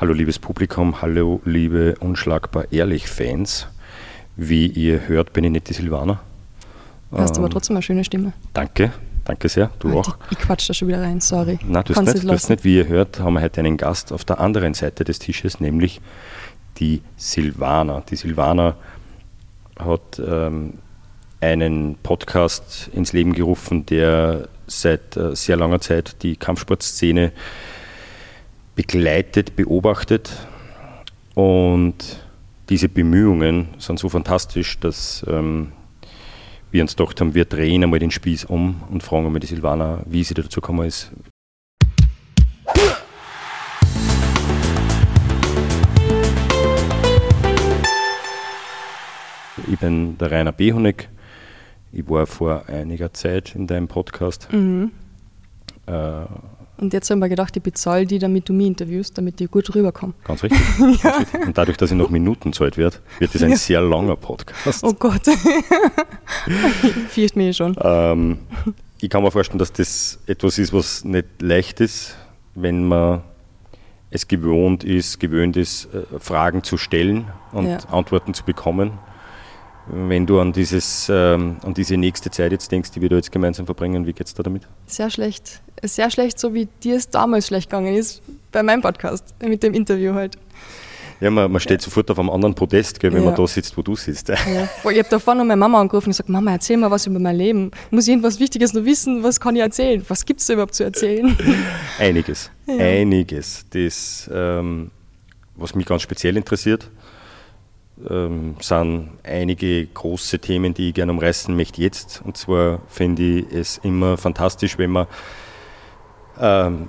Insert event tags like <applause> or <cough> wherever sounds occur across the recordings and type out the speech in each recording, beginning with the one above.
Hallo liebes Publikum, hallo liebe unschlagbar ehrlich Fans. Wie ihr hört, bin ich nicht die Silvana. Du hast ähm, aber trotzdem eine schöne Stimme. Danke, danke sehr. Du ah, auch. Ich quatsch da schon wieder rein, sorry. Nein, du hast, nicht, du nicht, wie ihr hört, haben wir heute einen Gast auf der anderen Seite des Tisches, nämlich die Silvana. Die Silvana hat ähm, einen Podcast ins Leben gerufen, der seit äh, sehr langer Zeit die Kampfsportszene begleitet, beobachtet. Und diese Bemühungen sind so fantastisch, dass ähm, wir uns gedacht haben, wir drehen einmal den Spieß um und fragen einmal die Silvana, wie sie dazu gekommen ist. Ich bin der Rainer Behonig. Ich war vor einiger Zeit in deinem Podcast. Mhm. Äh, und jetzt haben wir gedacht, ich bezahle die, damit du mich interviewst, damit ich gut rüberkomme. Ganz richtig. <laughs> ja. Ganz richtig. Und dadurch, dass ich noch Minuten zahlt wird, wird das ein ja. sehr langer Podcast. Oh Gott. <laughs> Fürcht mich schon. Ähm, ich kann mir vorstellen, dass das etwas ist, was nicht leicht ist, wenn man es gewohnt ist, gewöhnt ist, äh, Fragen zu stellen und ja. Antworten zu bekommen wenn du an, dieses, ähm, an diese nächste Zeit jetzt denkst, die wir da jetzt gemeinsam verbringen, wie geht es da damit? Sehr schlecht. Sehr schlecht, so wie dir es damals schlecht gegangen ist, bei meinem Podcast, mit dem Interview halt. Ja, man, man steht ja. sofort auf einem anderen Podest, gell, wenn ja. man da sitzt, wo du sitzt. Ja. Ich habe davor noch meine Mama angerufen und gesagt, Mama, erzähl mal was über mein Leben. Muss ich irgendwas Wichtiges noch wissen? Was kann ich erzählen? Was gibt es da überhaupt zu erzählen? <laughs> Einiges, einiges. Das, ähm, was mich ganz speziell interessiert, ähm, sind einige große Themen, die ich gerne umreißen möchte jetzt. Und zwar finde ich es immer fantastisch, wenn man ähm,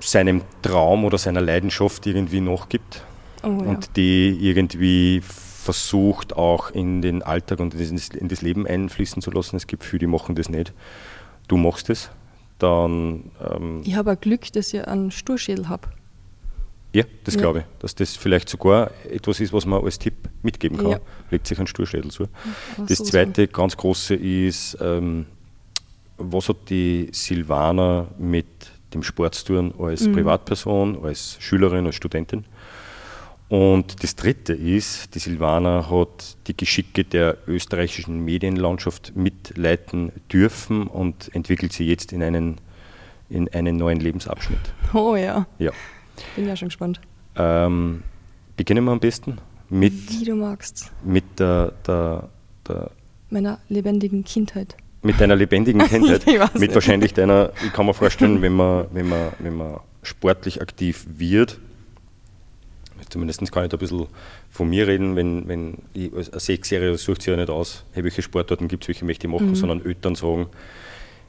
seinem Traum oder seiner Leidenschaft irgendwie nachgibt oh, ja. und die irgendwie versucht auch in den Alltag und in das Leben einfließen zu lassen. Es gibt viele, die machen das nicht. Du machst es. Dann, ähm, ich habe ein Glück, dass ich einen Sturschädel habe. Ja, das ja. glaube ich. Dass das vielleicht sogar etwas ist, was man als Tipp mitgeben kann. Ja. Legt sich ein Sturschädel zu. Ach, das so zweite so. ganz große ist, ähm, was hat die Silvana mit dem Sport zu tun als mhm. Privatperson, als Schülerin, als Studentin? Und das dritte ist, die Silvana hat die Geschicke der österreichischen Medienlandschaft mitleiten dürfen und entwickelt sie jetzt in einen, in einen neuen Lebensabschnitt. Oh ja. Ja. Bin ja schon gespannt. Ähm, beginnen wir am besten mit. Wie du magst. Mit der, der, der meiner lebendigen Kindheit. Mit deiner lebendigen <laughs> Kindheit. mit wahrscheinlich deiner, ich kann mir vorstellen, wenn man, wenn man, wenn man sportlich aktiv wird, zumindest kann ich da ein bisschen von mir reden, wenn, wenn ich als Sechsjähriger sucht sich ja nicht aus, hey, welche Sportarten gibt es, welche möchte ich machen, mhm. sondern Eltern sagen,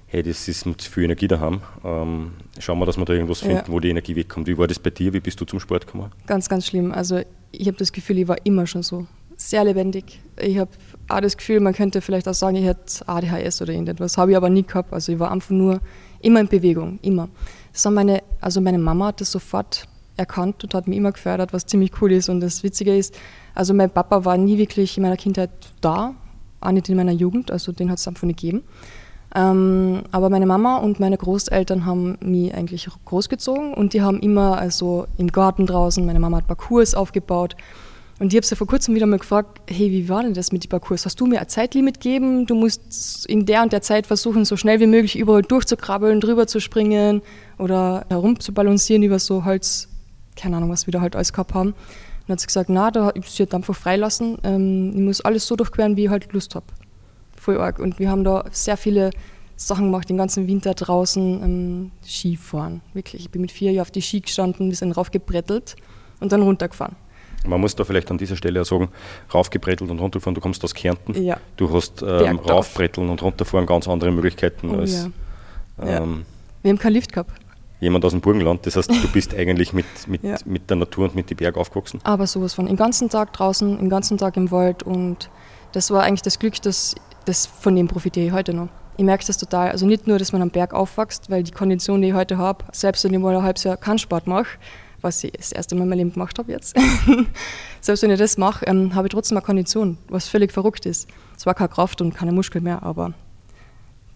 hey, das ist mit viel Energie daheim. Ähm, schauen wir, dass wir da irgendwas finden, ja. wo die Energie wegkommt. Wie war das bei dir? Wie bist du zum Sport gekommen? Ganz, ganz schlimm. Also ich habe das Gefühl, ich war immer schon so. Sehr lebendig. Ich habe auch das Gefühl, man könnte vielleicht auch sagen, ich hätte ADHS oder irgendetwas. Habe ich aber nie gehabt. Also ich war einfach nur immer in Bewegung, immer. Das meine, also meine Mama hat das sofort erkannt und hat mich immer gefördert, was ziemlich cool ist. Und das Witzige ist, also mein Papa war nie wirklich in meiner Kindheit da, auch nicht in meiner Jugend, also den hat es einfach nicht gegeben. Ähm, aber meine Mama und meine Großeltern haben mich eigentlich großgezogen und die haben immer also im Garten draußen, meine Mama hat Parcours aufgebaut und ich habe sie vor kurzem wieder mal gefragt, hey, wie war denn das mit den Parcours? Hast du mir ein Zeitlimit gegeben? Du musst in der und der Zeit versuchen, so schnell wie möglich überall durchzukrabbeln, drüber zu springen oder herum zu balancieren über so Holz, keine Ahnung, was wir da halt alles gehabt haben. dann hat sie gesagt, na, da ich sie halt einfach freilassen. Ähm, ich muss alles so durchqueren, wie ich halt Lust habe voll arg. Und wir haben da sehr viele Sachen gemacht, den ganzen Winter draußen ähm, Skifahren. Wirklich. Ich bin mit vier Jahren auf die Ski gestanden, wir sind raufgebrettelt und dann runtergefahren. Man muss da vielleicht an dieser Stelle auch sagen, raufgebrettelt und runtergefahren, du kommst aus Kärnten. Ja. Du hast ähm, raufbretteln und runterfahren ganz andere Möglichkeiten oh, als. Ja. Ähm, wir haben keinen Lift gehabt. Jemand aus dem Burgenland, das heißt, du bist eigentlich mit, mit, ja. mit der Natur und mit den Bergen aufgewachsen. Aber sowas von. Den ganzen Tag draußen, den ganzen Tag im Wald und das war eigentlich das Glück, dass das, von dem profitiere ich heute noch. Ich merke das total. Also nicht nur, dass man am Berg aufwächst, weil die Kondition, die ich heute habe, selbst wenn ich mal ein halbes Jahr keinen Sport mache, was ich das erste Mal in meinem Leben gemacht habe jetzt, <laughs> selbst wenn ich das mache, ähm, habe ich trotzdem eine Kondition, was völlig verrückt ist. Zwar keine Kraft und keine Muskeln mehr, aber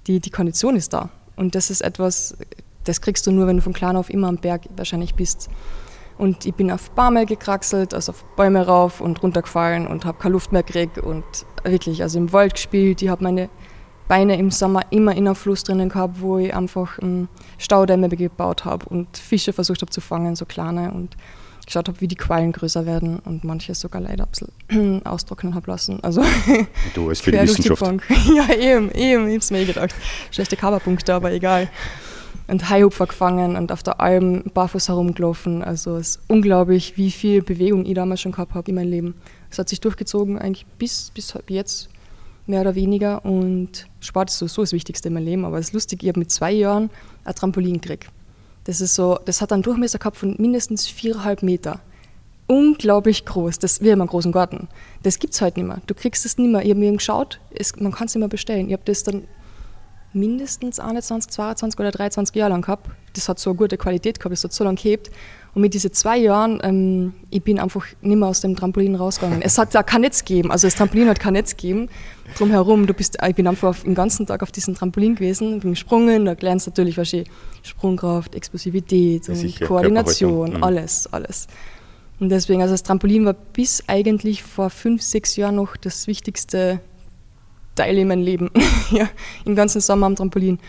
die, die Kondition ist da. Und das ist etwas, das kriegst du nur, wenn du von klein auf immer am Berg wahrscheinlich bist. Und ich bin auf Bäume gekraxelt, also auf Bäume rauf und runtergefallen und habe keine Luft mehr gekriegt und wirklich, also im Wald gespielt. Ich habe meine Beine im Sommer immer in einem Fluss drinnen gehabt, wo ich einfach um, Staudämme gebaut habe und Fische versucht habe zu fangen, so kleine und geschaut habe, wie die Quallen größer werden und manche sogar leider ein <clears throat> austrocknen habe lassen. Also du als für die Wissenschaft. Die <laughs> ja, eben, eben, ich habe es mir eh gedacht. Schlechte Coverpunkte, aber egal. Und Haihupfer gefangen und auf der Alm barfuß herumgelaufen. Also es ist unglaublich, wie viel Bewegung ich damals schon gehabt habe in meinem Leben. Es hat sich durchgezogen eigentlich bis, bis jetzt, mehr oder weniger. Und Sport ist sowieso das Wichtigste in meinem Leben. Aber es ist lustig, ich habe mit zwei Jahren ein Trampolin gekriegt. Das, ist so, das hat einen Durchmesser gehabt von mindestens viereinhalb Meter. Unglaublich groß. Das, wir haben einen großen Garten. Das gibt es heute nicht mehr. Du kriegst es nicht mehr. Ich habe mir geschaut, es, man kann es nicht mehr bestellen. Ich habe das dann mindestens 21, 22 oder 23 Jahre lang gehabt. Das hat so eine gute Qualität gehabt, das hat so lange gehabt. Und mit diesen zwei Jahren, ähm, ich bin einfach nicht mehr aus dem Trampolin rausgegangen. Es hat da kein Netz gegeben, also das Trampolin hat kein Netz gegeben. Drumherum, du bist, ich bin einfach den ganzen Tag auf diesem Trampolin gewesen, bin gesprungen, da lernst du natürlich was Sprungkraft, Explosivität und Sicher, Koordination, mhm. alles, alles. Und deswegen, also das Trampolin war bis eigentlich vor fünf, sechs Jahren noch das wichtigste Teil in meinem Leben. <laughs> ja, Im ganzen Sommer am Trampolin.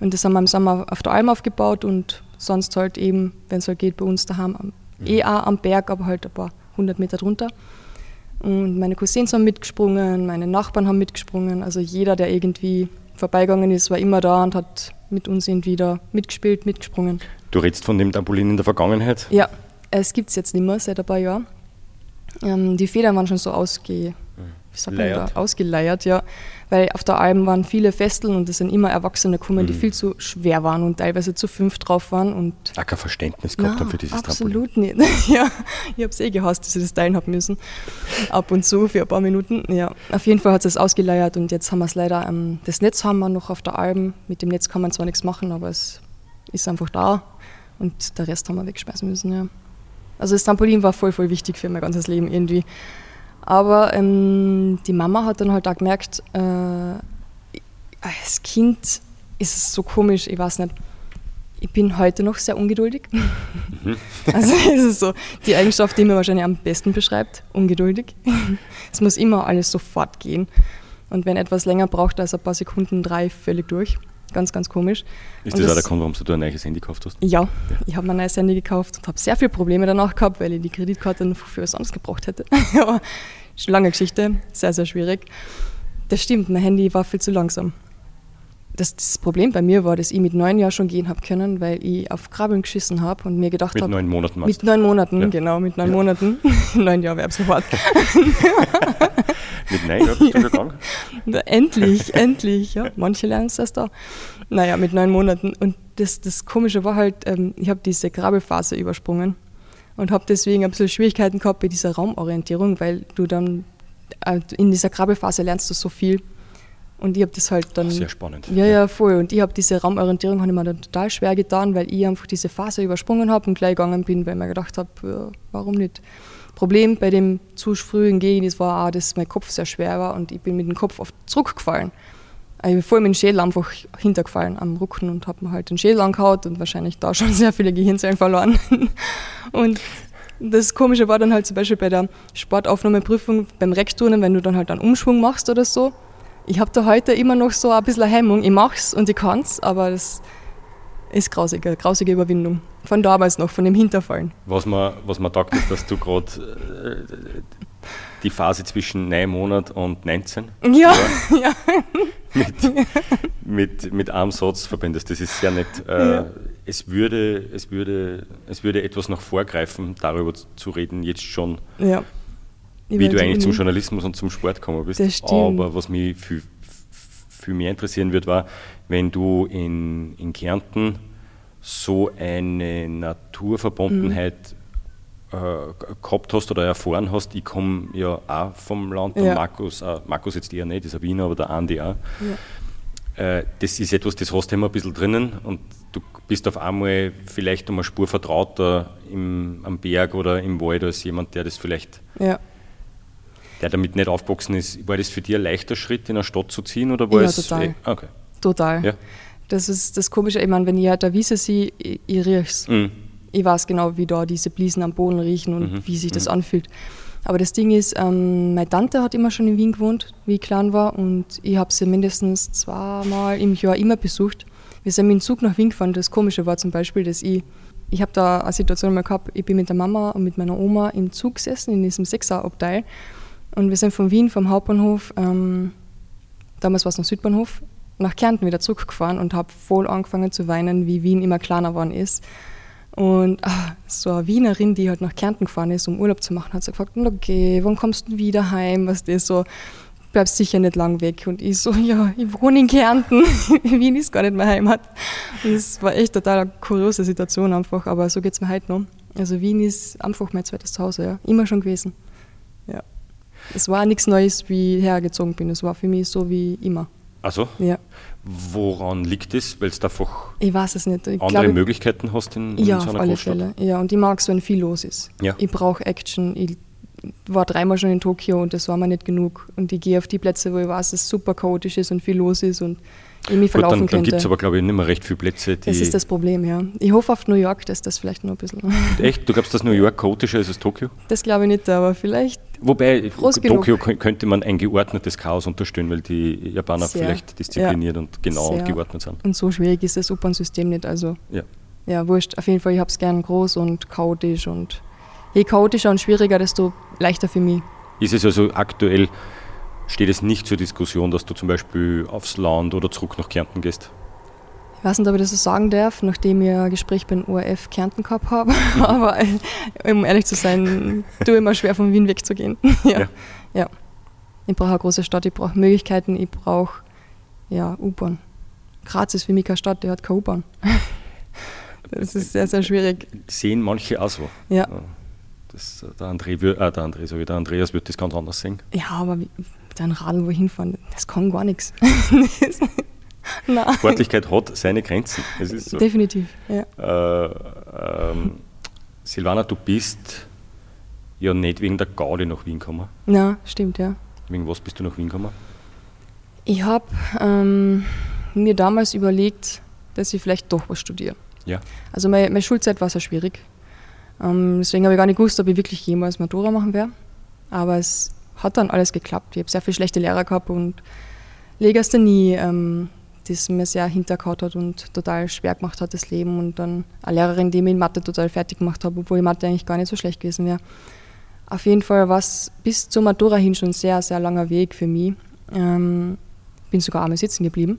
Und das haben wir im Sommer auf der Alm aufgebaut und sonst halt eben, wenn es halt geht, bei uns daheim am, mhm. eh auch am Berg, aber halt ein paar hundert Meter drunter. Und meine Cousins haben mitgesprungen, meine Nachbarn haben mitgesprungen. Also jeder, der irgendwie vorbeigegangen ist, war immer da und hat mit uns irgendwie da mitgespielt, mitgesprungen. Du redest von dem Trampolin in der Vergangenheit? Ja, es gibt es jetzt nicht mehr seit ein paar Jahren. Ähm, die Federn waren schon so ausge, wie sagt man da, ausgeleiert, ja. Weil auf der Alm waren viele Festeln und es sind immer Erwachsene gekommen, mhm. die viel zu schwer waren und teilweise zu fünf drauf waren. Und Auch kein Verständnis gehabt haben für dieses absolut Trampolin. Absolut nicht. <laughs> ja, ich habe es eh gehasst, dass ich das teilen habe müssen. Ab und zu für ein paar Minuten. Ja, auf jeden Fall hat es ausgeleiert und jetzt haben wir es leider, ähm, das Netz haben wir noch auf der Alm. Mit dem Netz kann man zwar nichts machen, aber es ist einfach da und der Rest haben wir wegschmeißen müssen, ja. Also das Trampolin war voll, voll wichtig für mein ganzes Leben irgendwie. Aber ähm, die Mama hat dann halt auch gemerkt, äh, als Kind ist es so komisch, ich weiß nicht. Ich bin heute noch sehr ungeduldig. Mhm. <laughs> Also es ist so die Eigenschaft, die mir wahrscheinlich am besten beschreibt, ungeduldig. es muss immer alles sofort gehen. Und wenn etwas länger braucht als ein paar Sekunden, drei völlig durch. Ganz, ganz komisch. Ist das, das auch der Grund, warum du ein neues Handy gekauft hast? Ja, ja. ich habe mein neues Handy gekauft und habe sehr viele Probleme danach gehabt, weil ich die Kreditkarte noch für was anderes gebraucht hätte. <laughs> Aber lange Geschichte, sehr, sehr schwierig. Das stimmt, mein Handy war viel zu langsam. Das, das, Problem bei mir war, dass ich mit neun Jahren schon gehen habe können, weil ich auf Krabbeln geschissen habe und mir gedacht habe. Mit neun Monaten Mit neun Monaten, ja. genau, mit neun ja. Monaten. <laughs> neun Jahre wäre sofort. <laughs> mit neun Jahren bist du gegangen? endlich, <laughs> endlich, ja. Manche lernen es erst da. Naja, mit neun Monaten. Und das, das Komische war halt, ähm, ich habe diese Krabbelphase übersprungen und habe deswegen ein bisschen Schwierigkeiten gehabt bei dieser Raumorientierung, weil du dann äh, in dieser Krabbelphase lernst du so viel. Und ich habe das halt dann. Sehr spannend. Ja, ja, voll. Und ich habe diese Raumorientierung habe ich mir dann total schwer getan, weil ich einfach diese Phase übersprungen habe und gleich gegangen bin, weil ich mir gedacht habe, ja, warum nicht? Problem bei dem zu frühen Gehen das war auch, dass mein Kopf sehr schwer war und ich bin mit dem Kopf oft zurückgefallen. Ich bin voll mit dem Schädel einfach hintergefallen am Rücken und habe mir halt den Schädel angehauen und wahrscheinlich da <laughs> schon sehr viele Gehirnzellen verloren. <laughs> und das Komische war dann halt zum Beispiel bei der Sportaufnahmeprüfung beim Reckturnen, wenn du dann halt einen Umschwung machst oder so. Ich habe da heute immer noch so ein bisschen Hemmung. Ich mach's und ich kann's, aber das ist grausige, grausige Überwindung. Von damals noch, von dem Hinterfallen. Was man, was man taugt, ist, dass du gerade äh, die Phase zwischen 9 Monaten und 19 ja, <laughs> ja. Mit, mit, mit einem Satz verbindest. Das ist sehr nett. Äh, ja. es, würde, es, würde, es würde etwas noch vorgreifen, darüber zu reden, jetzt schon. Ja. Wie du eigentlich zum Journalismus und zum Sport gekommen bist. Aber was mich viel, viel mehr interessieren wird, war, wenn du in, in Kärnten so eine Naturverbundenheit mhm. äh, gehabt hast oder erfahren hast. Ich komme ja auch vom Land, ja. Markus, äh, Markus jetzt eher nicht, ist ein Wiener, aber der Andi auch. Ja. Äh, das ist etwas, das hast du immer ein bisschen drinnen und du bist auf einmal vielleicht um eine Spur vertrauter im, am Berg oder im Wald als jemand, der das vielleicht ja der damit nicht aufgewachsen ist, war das für dich ein leichter Schritt, in eine Stadt zu ziehen? Oder war ja, es, total. Eh, okay. Total. Ja. Das ist das Komische, ich meine, wenn ich halt eine Wiese sehe, ich, ich rieche es. Mhm. Ich weiß genau, wie da diese Bliesen am Boden riechen und Mhm, wie sich das mhm. anfühlt. Aber das Ding ist, ähm, meine Tante hat immer schon in Wien gewohnt, wie ich klein war, und ich habe sie mindestens zweimal im Jahr immer besucht. Wir sind mit dem Zug nach Wien gefahren. Das Komische war zum Beispiel, dass ich, ich habe da eine Situation mal gehabt, ich bin mit der Mama und mit meiner Oma im Zug gesessen, in diesem Sechserabteil. Und wir sind von Wien, vom Hauptbahnhof, ähm, damals war es noch Südbahnhof, nach Kärnten wieder zurückgefahren und habe voll angefangen zu weinen, wie Wien immer kleiner geworden ist. Und ah, so eine Wienerin, die halt nach Kärnten gefahren ist, um Urlaub zu machen, hat sie gefragt, okay, wann kommst du wieder heim? Was das so, bleibst sicher nicht lang weg. Und ich so, ja, ich wohne in Kärnten. <laughs> Wien ist gar nicht meine Heimat. Es war echt total eine kuriose Situation einfach, aber so geht es mir heute noch. Also Wien ist einfach mein zweites Zuhause, ja. Immer schon gewesen. Es war nichts Neues, wie ich hergezogen bin. Es war für mich so wie immer. Also, Ja. woran liegt es? Weil du einfach Ich weiß es nicht. Ich andere glaube, Möglichkeiten hast in, in Ja, so auf einer alle Großstadt? Fälle. Ja, und ich mag es, wenn viel los ist. Ja. Ich brauche Action. Ich war dreimal schon in Tokio und das war mir nicht genug. Und ich gehe auf die Plätze, wo ich weiß, dass es super chaotisch ist und viel los ist und ich mich Gut, verlaufen dann, dann könnte. gibt es aber, glaube ich, nicht mehr recht viele Plätze, das ist das Problem, ja. Ich hoffe auf New York, dass das vielleicht noch ein bisschen. Echt? Du glaubst, dass New York chaotischer ist als Tokio? Das glaube ich nicht, aber vielleicht. Wobei, Tokio kö- könnte man ein geordnetes Chaos unterstellen, weil die Japaner Sehr. vielleicht diszipliniert und genau und Sehr. geordnet sind. Und so schwierig ist das U-Bahn-System nicht. Also, Ja. ja, wurscht. Auf jeden Fall, ich habe es gern groß und chaotisch. Und je chaotischer und schwieriger, desto leichter für mich. Ist es also aktuell, steht es nicht zur Diskussion, dass du zum Beispiel aufs Land oder zurück nach Kärnten gehst? Ich weiß nicht, ob ich das so sagen darf, nachdem ich ein Gespräch beim ORF Kärnten gehabt habe. <laughs> Aber um ehrlich zu sein, tue ich mir schwer, von Wien wegzugehen. <laughs> ja. Ja. ja. Ich brauche eine große Stadt, ich brauche Möglichkeiten, ich brauche ja, U-Bahn. Graz ist für mich keine Stadt, der hat keine U-Bahn. <laughs> Das ist sehr, sehr schwierig. Sehen manche auch so. Ja, Das, der, André, äh, der, André, ich, der Andreas wird das ganz anders sehen. ja aber einem Radl wohin fahren, das kann gar nichts. <laughs> Nein, Sportlichkeit hat seine Grenzen. So. definitiv. Ja. Äh, ähm, Silvana, du bist ja nicht wegen der Gaudi nach Wien gekommen. Na, stimmt, ja. Wegen was bist du nach Wien gekommen? Ich habe ähm, mir damals überlegt, dass ich vielleicht doch was studiere. Ja. Also meine, meine Schulzeit war sehr schwierig. Ähm, deswegen habe ich gar nicht gewusst, ob ich wirklich jemals Matura machen werde. Aber es hat dann alles geklappt. Ich habe sehr viele schlechte Lehrer gehabt und Legasthenie, ähm, das mir sehr hintergehauen hat und total schwer gemacht hat, das Leben. Und dann eine Lehrerin, die mich in Mathe total fertig gemacht hat, obwohl Mathe eigentlich gar nicht so schlecht gewesen wäre. Auf jeden Fall war es bis zur Matura hin schon ein sehr, sehr langer Weg für mich. Ähm, bin sogar einmal sitzen geblieben.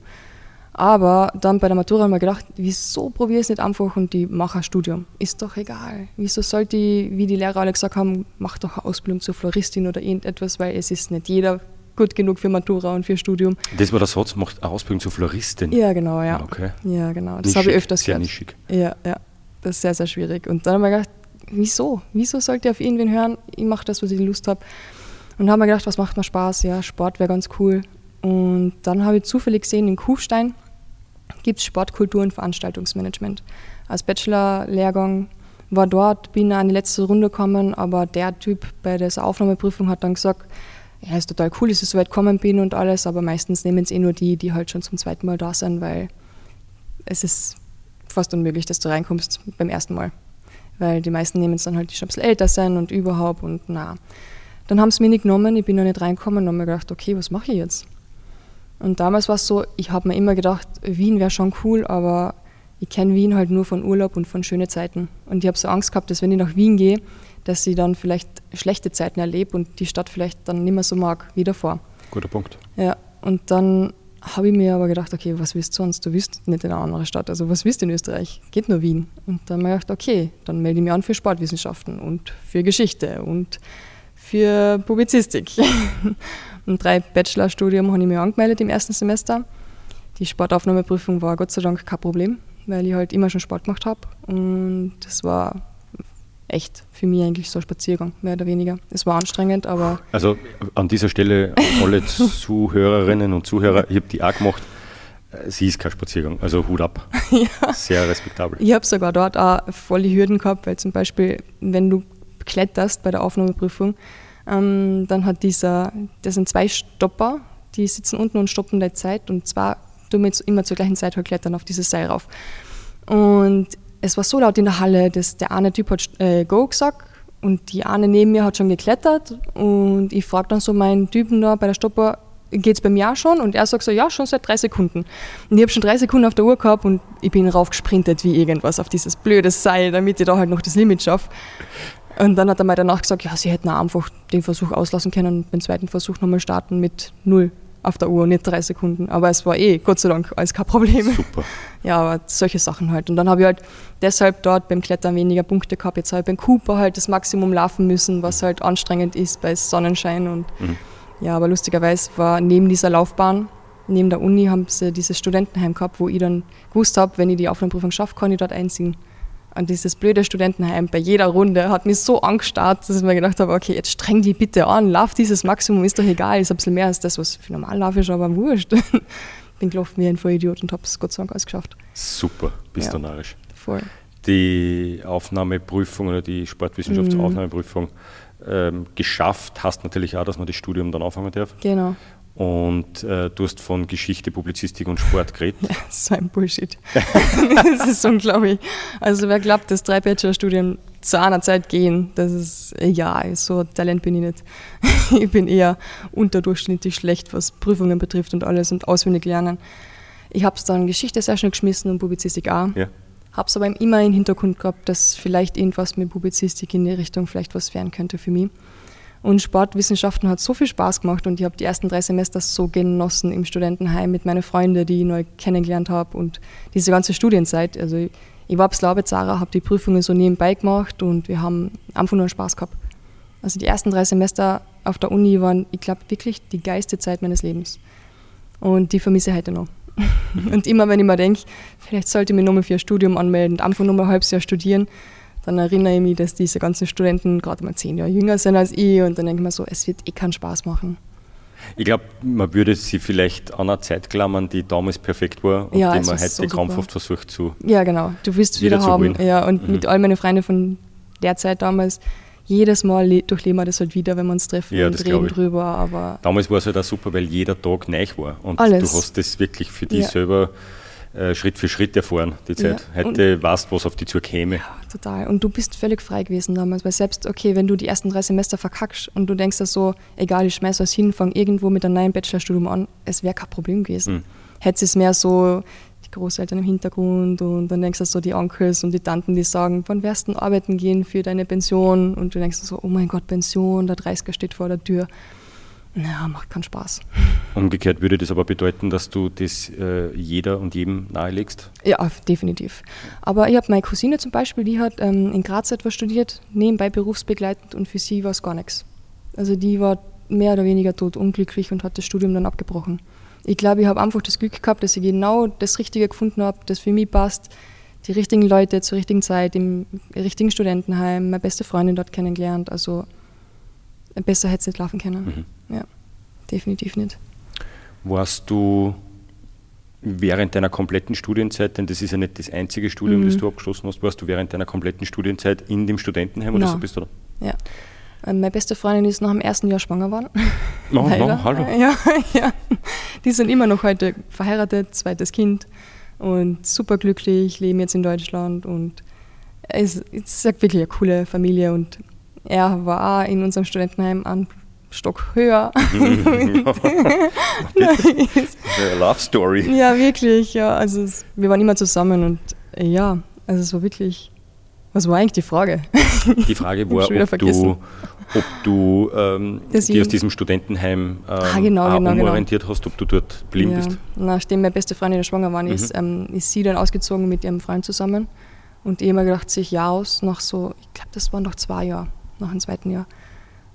Aber dann bei der Matura habe ich mir gedacht, wieso probiere ich es nicht einfach und die mache ein Studium? Ist doch egal. Wieso sollte ich, wie die Lehrer alle gesagt haben, mach doch eine Ausbildung zur Floristin oder irgendetwas, weil es ist nicht jeder gut genug für Matura und für Studium. Das war der Satz, macht eine Ausbildung zur Floristin. Ja, genau, ja. Okay. Ja, genau. Das habe ich öfters sehr gehört. nischig. Ja, ja. Das ist sehr, sehr schwierig. Und dann habe ich mir gedacht, wieso? Wieso sollte ich auf irgendwen hören? Ich mache das, was ich Lust habe. Und habe mir gedacht, was macht mir Spaß? Ja, Sport wäre ganz cool. Und dann habe ich zufällig gesehen, in Kufstein gibt es Sportkultur und Veranstaltungsmanagement. Als Bachelor-Lehrgang war dort, bin an die letzte Runde gekommen, aber der Typ bei dieser Aufnahmeprüfung hat dann gesagt, ja, ist total cool, dass ich so weit gekommen bin und alles, aber meistens nehmen es eh nur die, die halt schon zum zweiten Mal da sind, weil es ist fast unmöglich, dass du reinkommst beim ersten Mal. Weil die meisten nehmen es dann halt, die schon ein bisschen älter sind und überhaupt und na. Dann haben sie mich nicht genommen, ich bin noch nicht reingekommen und habe mir gedacht, okay, was mache ich jetzt? Und damals war es so, ich habe mir immer gedacht, Wien wäre schon cool, aber ich kenne Wien halt nur von Urlaub und von schönen Zeiten. Und ich habe so Angst gehabt, dass wenn ich nach Wien gehe, dass ich dann vielleicht schlechte Zeiten erlebe und die Stadt vielleicht dann nicht mehr so mag wie davor. Guter Punkt. Ja, und dann habe ich mir aber gedacht, okay, was willst du sonst? Du willst nicht in eine andere Stadt. Also was willst du in Österreich? Geht nur Wien. Und dann habe ich gedacht, okay, dann melde ich mich an für Sportwissenschaften und für Geschichte und für Publizistik. <laughs> Ein drei Bachelorstudium habe ich mich angemeldet im ersten Semester. Die Sportaufnahmeprüfung war Gott sei Dank kein Problem, weil ich halt immer schon Sport gemacht habe. Und das war echt für mich eigentlich so ein Spaziergang, mehr oder weniger. Es war anstrengend, aber Also an dieser Stelle an alle <laughs> Zuhörerinnen und Zuhörer, ich habe die auch gemacht. Sie ist kein Spaziergang, also Hut ab. <laughs> Sehr respektabel. Ich habe sogar dort auch voll die Hürden gehabt, weil zum Beispiel, wenn du kletterst bei der Aufnahmeprüfung, ähm, dann hat dieser, das sind zwei Stopper, die sitzen unten und stoppen deine Zeit und zwar tun wir immer zur gleichen Zeit halt klettern auf dieses Seil rauf. Und es war so laut in der Halle, dass der eine Typ hat äh, Go gesagt und die eine neben mir hat schon geklettert und ich frage dann so meinen Typen da bei der Stopper, geht es bei mir auch schon? Und er sagt so, ja, schon seit drei Sekunden. Und ich habe schon drei Sekunden auf der Uhr gehabt und ich bin raufgesprintet wie irgendwas auf dieses blöde Seil, damit ich da halt noch das Limit schaffe. Und dann hat er mir danach gesagt, ja, sie hätten auch einfach den Versuch auslassen können und den zweiten Versuch nochmal starten mit null auf der Uhr, nicht drei Sekunden. Aber es war eh, Gott sei Dank, alles kein Problem. Super. <laughs> Ja, aber solche Sachen halt. Und dann habe ich halt deshalb dort beim Klettern weniger Punkte gehabt. Jetzt habe ich beim Cooper halt das Maximum laufen müssen, was halt anstrengend ist bei Sonnenschein. Und mhm. ja, aber lustigerweise war neben dieser Laufbahn, neben der Uni, haben sie dieses Studentenheim gehabt, wo ich dann gewusst habe, wenn ich die Aufnahmeprüfung schaffe, kann ich dort einziehen. Und dieses blöde Studentenheim bei jeder Runde hat mich so angestarrt, dass ich mir gedacht habe, okay, jetzt streng die bitte an, lauf dieses Maximum, ist doch egal, ist ein bisschen mehr als das, was für normal lauf ist, aber wurscht. <laughs> Bin gelaufen wie ein Vollidiot und habe es Gott sei Dank alles geschafft. Super, bist ja, du narrisch. Voll. Die Aufnahmeprüfung oder die Sportwissenschaftsaufnahmeprüfung mhm. ähm, geschafft hast natürlich auch, dass man das Studium dann aufhängen darf. Genau. Und äh, du hast von Geschichte, Publizistik und Sport geredet. Ja, <laughs> so ein Bullshit. <laughs> das ist unglaublich. Also wer glaubt, dass drei Bachelorstudien zu einer Zeit gehen, das ist, ja, so Talent bin ich nicht. <laughs> ich bin eher unterdurchschnittlich schlecht, was Prüfungen betrifft und alles und auswendig lernen. Ich habe es dann Geschichte sehr schnell geschmissen und Publizistik auch. Ja. Habe es aber immer im Hintergrund gehabt, dass vielleicht irgendwas mit Publizistik in die Richtung vielleicht was werden könnte für mich. Und Sportwissenschaften hat so viel Spaß gemacht und ich habe die ersten drei Semester so genossen im Studentenheim mit meinen Freunden, die ich neu kennengelernt habe und diese ganze Studienzeit. Also ich, ich war Zara, habe die Prüfungen so nebenbei gemacht und wir haben einfach nur Spaß gehabt. Also die ersten drei Semester auf der Uni waren, ich glaube, wirklich die geilste Zeit meines Lebens. Und die vermisse ich heute noch. <laughs> und immer wenn ich mir denke, vielleicht sollte ich mich nochmal für ein Studium anmelden und einfach nur mal ein halbes Jahr studieren, dann erinnere ich mich, dass diese ganzen Studenten gerade mal zehn Jahre jünger sind als ich und dann denke ich mir so, es wird eh keinen Spaß machen. Ich glaube, man würde sie vielleicht an einer Zeit klammern, die damals perfekt war und ja, die man heute so krampfhaft versucht zu. Ja, genau. Du willst wieder, wieder haben. Ja, und mhm. mit all meinen Freunden von der Zeit damals, jedes Mal durchleben wir das halt wieder, wenn wir uns treffen ja, und reden drüber. Aber damals war es halt auch super, weil jeder Tag neu war. Und alles. du hast das wirklich für dich ja. selber Schritt für Schritt erfahren, die Zeit. Ja, Heute weißt was auf die Tour käme. Ja, total. Und du bist völlig frei gewesen damals, weil selbst, okay, wenn du die ersten drei Semester verkackst und du denkst da so, egal, ich schmeiß was hin, fang irgendwo mit einem neuen Bachelorstudium an, es wäre kein Problem gewesen. Mhm. Hätte es mehr so die Großeltern im Hintergrund und dann denkst du so die Onkels und die Tanten, die sagen, wann wirst du arbeiten gehen für deine Pension? Und du denkst so, oh mein Gott, Pension, der 30er steht vor der Tür. Naja, macht keinen Spaß. Umgekehrt würde das aber bedeuten, dass du das äh, jeder und jedem nahelegst? Ja, definitiv. Aber ich habe meine Cousine zum Beispiel, die hat ähm, in Graz etwas studiert, nebenbei berufsbegleitend und für sie war es gar nichts. Also die war mehr oder weniger tot unglücklich und hat das Studium dann abgebrochen. Ich glaube, ich habe einfach das Glück gehabt, dass ich genau das Richtige gefunden habe, das für mich passt. Die richtigen Leute zur richtigen Zeit im richtigen Studentenheim, meine beste Freundin dort kennengelernt. Also besser hätte es nicht laufen können. Mhm. Ja, definitiv nicht. Warst du während deiner kompletten Studienzeit, denn das ist ja nicht das einzige Studium, mhm. das du abgeschlossen hast, warst du während deiner kompletten Studienzeit in dem Studentenheim oder no. so bist du da? Ja. Ähm, meine beste Freundin ist noch im ersten Jahr schwanger geworden. <laughs> No, no, hallo. <laughs> Ja, ja. Die sind immer noch heute verheiratet, zweites Kind und superglücklich, leben jetzt in Deutschland und es ist wirklich eine coole Familie und er war in unserem Studentenheim an Stock höher. <laughs> <laughs> Love Story. Ja, wirklich. Ja, also es, wir waren immer zusammen und äh, ja, also es war wirklich. Was war eigentlich die Frage? Die Frage <laughs> war, ob du, ob du ähm, dich aus diesem Studentenheim ähm, ah, genau, genau, genau, umorientiert genau. hast, ob du dort blieben ja. bist. Nachdem meine beste Freundin schwanger war, mhm. ist, ähm, ist sie dann ausgezogen mit ihrem Freund zusammen. Und ich habe mir gedacht, sich ja aus, nach so, ich glaube, das waren noch zwei Jahre nach dem zweiten Jahr.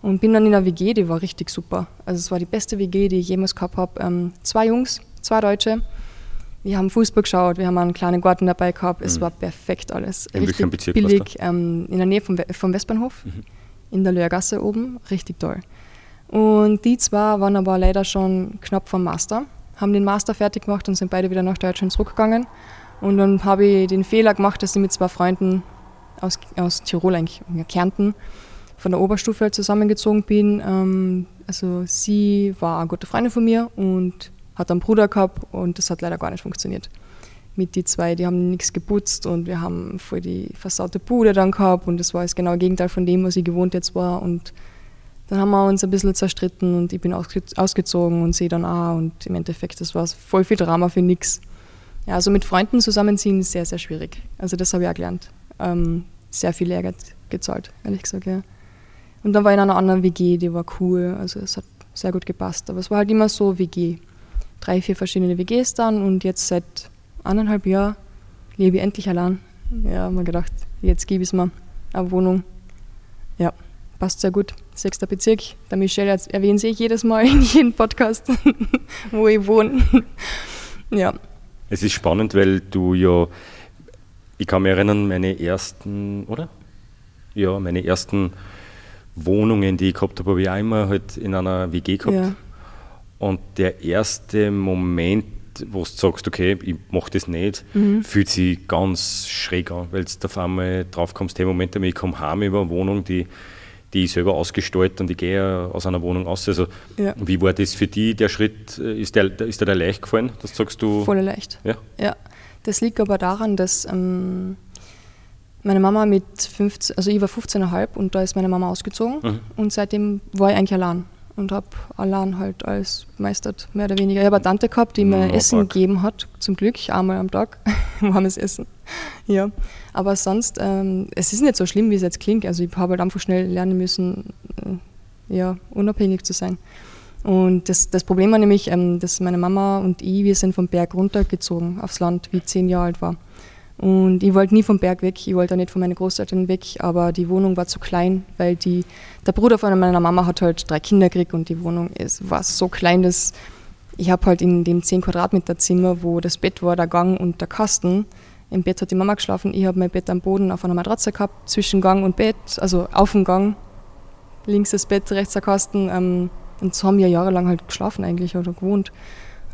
Und bin dann in der WG, die war richtig super. Also es war die beste WG, die ich jemals gehabt habe. Ähm, zwei Jungs, zwei Deutsche. Wir haben Fußball geschaut, wir haben einen kleinen Garten dabei gehabt. Es mhm. war perfekt alles. In richtig Bezirk billig. Ähm, in der Nähe vom, vom Westbahnhof, mhm. in der Löhrgasse oben. Richtig toll. Und die zwei waren aber leider schon knapp vom Master, haben den Master fertig gemacht und sind beide wieder nach Deutschland zurückgegangen. Und dann habe ich den Fehler gemacht, dass ich mit zwei Freunden aus, aus Tirol, eigentlich Kärnten, von der Oberstufe halt zusammengezogen bin. Ähm, also sie war eine gute Freundin von mir und hat einen Bruder gehabt und das hat leider gar nicht funktioniert. mit die zwei, die haben nichts geputzt und wir haben voll die versaute Bude dann gehabt und das war das genaue Gegenteil von dem, was ich gewohnt jetzt war und dann haben wir uns ein bisschen zerstritten und ich bin ausgezogen und sie dann auch und im Endeffekt, das war voll viel Drama für nichts. Ja, also mit Freunden zusammenziehen ist sehr, sehr schwierig. Also das habe ich auch gelernt. Ähm, sehr viel Ärger gezahlt, ehrlich gesagt, ja. Und dann war ich in einer anderen WG, die war cool, also es hat sehr gut gepasst. Aber es war halt immer so WG. Drei, vier verschiedene WGs dann und jetzt seit anderthalb Jahren lebe ich endlich allein. Ja, mir gedacht, jetzt gebe ich es mir eine Wohnung. Ja, passt sehr gut. Sechster Bezirk. Der Michelle erwähnt sich jedes Mal in jedem Podcast, <laughs> wo ich wohne. ja. Es ist spannend, weil du ja, ich kann mich erinnern, meine ersten, oder? Ja, meine ersten Wohnungen, die ich gehabt habe, habe ich auch immer halt in einer WG gehabt. Ja. Und der erste Moment, wo du sagst, okay, ich mache das nicht, mhm. fühlt sich ganz schräg an, weil du auf einmal drauf kommst, hey, Moment, ich komme heim über eine Wohnung, die, die ich selber ausgestaltet und ich gehe aus einer Wohnung aus. Also, ja. wie war das für dich, der Schritt? Ist der, ist der leicht gefallen? Das sagst du? Voll leicht. Ja. ja. Das liegt aber daran, dass ähm, meine Mama mit 15, also ich war 15,5 und da ist meine Mama ausgezogen mhm. und seitdem war ich eigentlich allein und habe allein halt alles meistert, mehr oder weniger. Ich habe eine Tante gehabt, die mir no, Essen fuck. gegeben hat, zum Glück, einmal am Tag, <laughs> warmes Essen. Ja, aber sonst, ähm, es ist nicht so schlimm, wie es jetzt klingt. Also ich habe halt einfach schnell lernen müssen, äh, ja, unabhängig zu sein. Und das, das Problem war nämlich, ähm, dass meine Mama und ich, wir sind vom Berg runtergezogen aufs Land, wie ich zehn Jahre alt war. Und ich wollte nie vom Berg weg, ich wollte auch nicht von meinen Großeltern weg, aber die Wohnung war zu klein, weil die, der Bruder von meiner Mama hat halt drei Kinder gekriegt und die Wohnung ist, war so klein, dass ich habe halt in dem 10 Quadratmeter Zimmer, wo das Bett war, der Gang und der Kasten, im Bett hat die Mama geschlafen, ich habe mein Bett am Boden auf einer Matratze gehabt, zwischen Gang und Bett, also auf dem Gang, links das Bett, rechts der Kasten. Ähm, und so haben wir jahrelang halt geschlafen eigentlich oder gewohnt,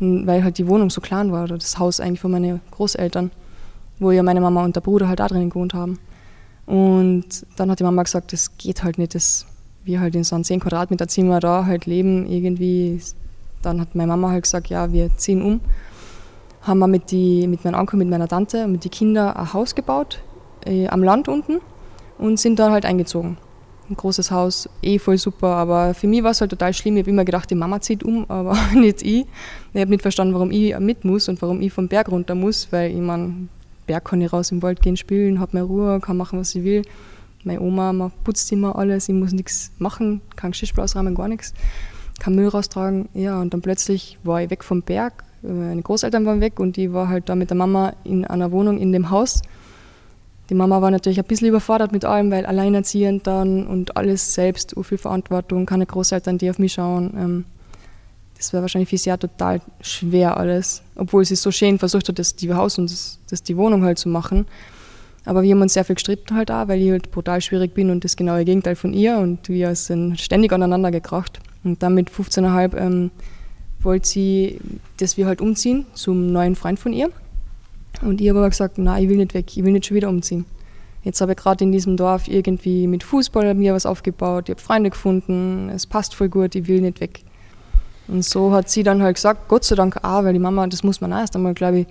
und weil halt die Wohnung so klein war oder das Haus eigentlich von meinen Großeltern wo ja meine Mama und der Bruder halt da drinnen gewohnt haben. Und dann hat die Mama gesagt, das geht halt nicht, dass wir halt in so einem 10 Quadratmeter Zimmer da halt leben. Irgendwie, dann hat meine Mama halt gesagt, ja, wir ziehen um. Haben wir mit, die, mit meinem Onkel, mit meiner Tante und mit den Kindern ein Haus gebaut, äh, am Land unten und sind da halt eingezogen. Ein großes Haus, eh voll super, aber für mich war es halt total schlimm. Ich habe immer gedacht, die Mama zieht um, <laughs> aber nicht ich. Ich habe nicht verstanden, warum ich mit muss und warum ich vom Berg runter muss, weil ich meine, Berg kann ich raus im Wald gehen, spielen, habe meine Ruhe, kann machen, was ich will. Meine Oma putzt immer alles, ich muss nichts machen, kein Geschirrspül ausräumen, gar nichts. Kein Müll raustragen. Ja, und dann plötzlich war ich weg vom Berg. Meine Großeltern waren weg und ich war halt da mit der Mama in einer Wohnung in dem Haus. Die Mama war natürlich ein bisschen überfordert mit allem, weil alleinerziehend dann und alles selbst, viel Verantwortung, keine Großeltern, die auf mich schauen. Ähm, das war wahrscheinlich für sie auch total schwer alles, obwohl sie so schön versucht hat, das die Haus und das, das die Wohnung halt zu machen. Aber wir haben uns sehr viel gestritten halt auch, weil ich halt brutal schwierig bin und das genaue Gegenteil von ihr und wir sind ständig aneinander gekracht. Und dann mit 15,5 ähm, wollte sie, dass wir halt umziehen zum neuen Freund von ihr. Und ich habe aber gesagt, nein, ich will nicht weg, ich will nicht schon wieder umziehen. Jetzt habe ich gerade in diesem Dorf irgendwie mit Fußball mir was aufgebaut, ich habe Freunde gefunden, es passt voll gut, ich will nicht weg. Und so hat sie dann halt gesagt, Gott sei Dank auch, weil die Mama, das muss man auch erst einmal, glaube ich,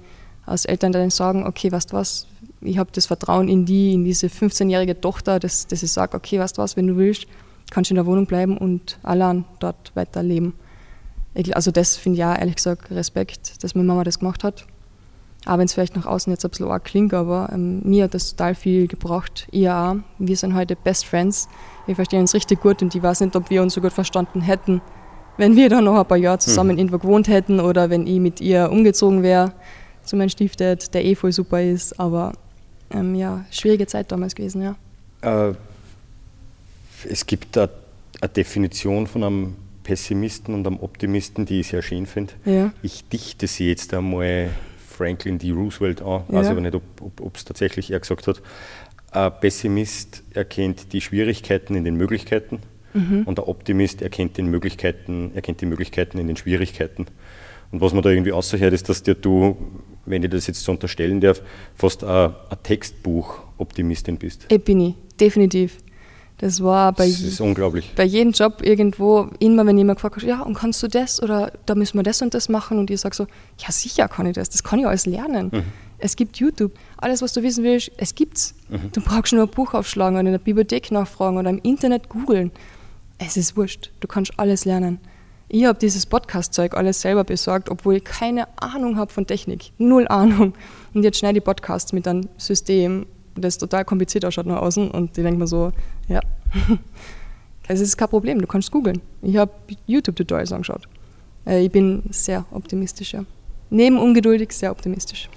als Eltern dann sagen, okay, weißt du was, ich habe das Vertrauen in die, in diese 15-jährige Tochter, dass, dass ich sage, okay, weißt du was, wenn du willst, kannst du in der Wohnung bleiben und allein dort weiterleben. Also das finde ich auch, ehrlich gesagt, Respekt, dass meine Mama das gemacht hat. Auch wenn es vielleicht nach außen jetzt ein bisschen arg klingt, aber ähm, mir hat das total viel gebracht. Ihr auch. Wir sind heute Best Friends. Wir verstehen uns richtig gut und ich weiß nicht, ob wir uns so gut verstanden hätten, wenn wir dann noch ein paar Jahre zusammen mhm. irgendwo gewohnt hätten oder wenn ich mit ihr umgezogen wäre zu meinem Stiefdad, der eh voll super ist. Aber ähm, ja, schwierige Zeit damals gewesen, ja. Äh, es gibt eine, eine Definition von einem Pessimisten und einem Optimisten, die ich sehr schön finde. Ja. Ich dichte sie jetzt einmal Franklin D. Roosevelt an, ja. weiß aber nicht, ob es tatsächlich er gesagt hat. Ein Pessimist erkennt die Schwierigkeiten in den Möglichkeiten Mhm. Und der Optimist erkennt, den Möglichkeiten, erkennt die Möglichkeiten in den Schwierigkeiten. Und was man da irgendwie außerhört, ist, dass dir du, wenn ich das jetzt so unterstellen darf, fast ein, Textbuch-Optimistin bist. Ich bin ich, definitiv. Das war bei, das bei jedem Job irgendwo, immer wenn jemand gefragt hat, ja, und kannst du das oder da müssen wir das und das machen und ich sage so, ja sicher kann ich das, das kann ich alles lernen. Mhm. Es gibt YouTube. Alles, was du wissen willst, es gibt's. Mhm. Du brauchst nur ein Buch aufschlagen oder in der Bibliothek nachfragen oder im Internet googeln. Es ist wurscht. Du kannst alles lernen. Ich habe dieses Podcast-Zeug alles selber besorgt, obwohl ich keine Ahnung habe von Technik. Null Ahnung. Und jetzt schneide ich Podcasts mit einem System, das total kompliziert ausschaut nach außen. Und ich denke mir so, ja, <laughs> es ist kein Problem, du kannst googeln. Ich habe YouTube-Tutorials angeschaut. Äh, ich bin sehr optimistisch, ja. Neben ungeduldig sehr optimistisch.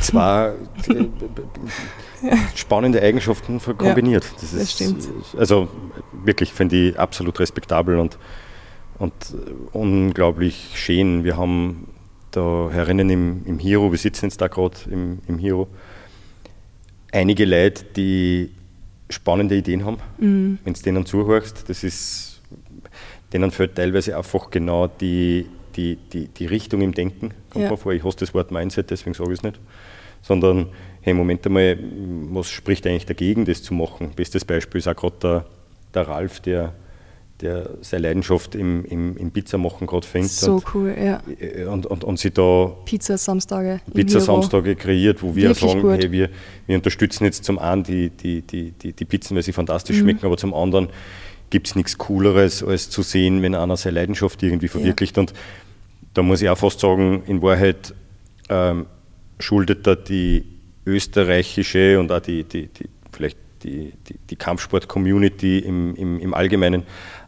Zwei <laughs> äh, spannende Eigenschaften kombiniert. Ja, das, ist, das stimmt. Also wirklich finde ich absolut respektabel und und unglaublich schön. Wir haben da herinnen im, im Hero, wir sitzen jetzt da gerade im, im Hero, einige Leute, die spannende Ideen haben, mhm. wenn du denen zuhörst. Das ist, denen fällt teilweise einfach genau die, die, die, die Richtung im Denken. Kommt ja. mir vor, ich hasse das Wort Mindset, deswegen sage ich es nicht. Sondern, hey, Moment einmal, was spricht eigentlich dagegen, das zu machen? Bestes Beispiel ist auch gerade der, der Ralf, der der seine Leidenschaft im, im, im Pizzamachen gerade fängt. So und, cool, ja. Und, und, und sie da Pizza-Samstage Pizza-Samstage kreiert, wo wir sagen, gut. hey, wir, wir unterstützen jetzt zum einen die, die, die, die, die Pizzen, weil sie fantastisch mhm. schmecken, aber zum anderen gibt es nichts Cooleres, als zu sehen, wenn einer seine Leidenschaft irgendwie verwirklicht. Ja. Und da muss ich auch fast sagen, in Wahrheit ähm, schuldet da die österreichische und auch die, die, die vielleicht die, die, die Kampfsport-Community im, im, im Allgemeinen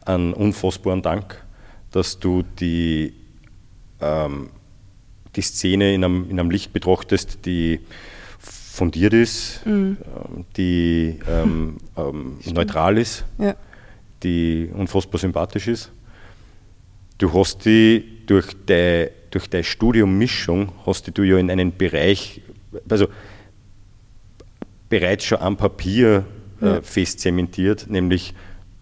einen unfassbaren Dank, dass du die, ähm, die Szene in einem, in einem Licht betrachtest, die fundiert ist, mhm. Ähm, die ähm, <laughs> ähm, neutral ist, ja. die unfassbar sympathisch ist. Du hast die durch deine durch deine Studiummischung hast du ja in einen Bereich, also bereits schon am Papier äh, ja. fest zementiert, nämlich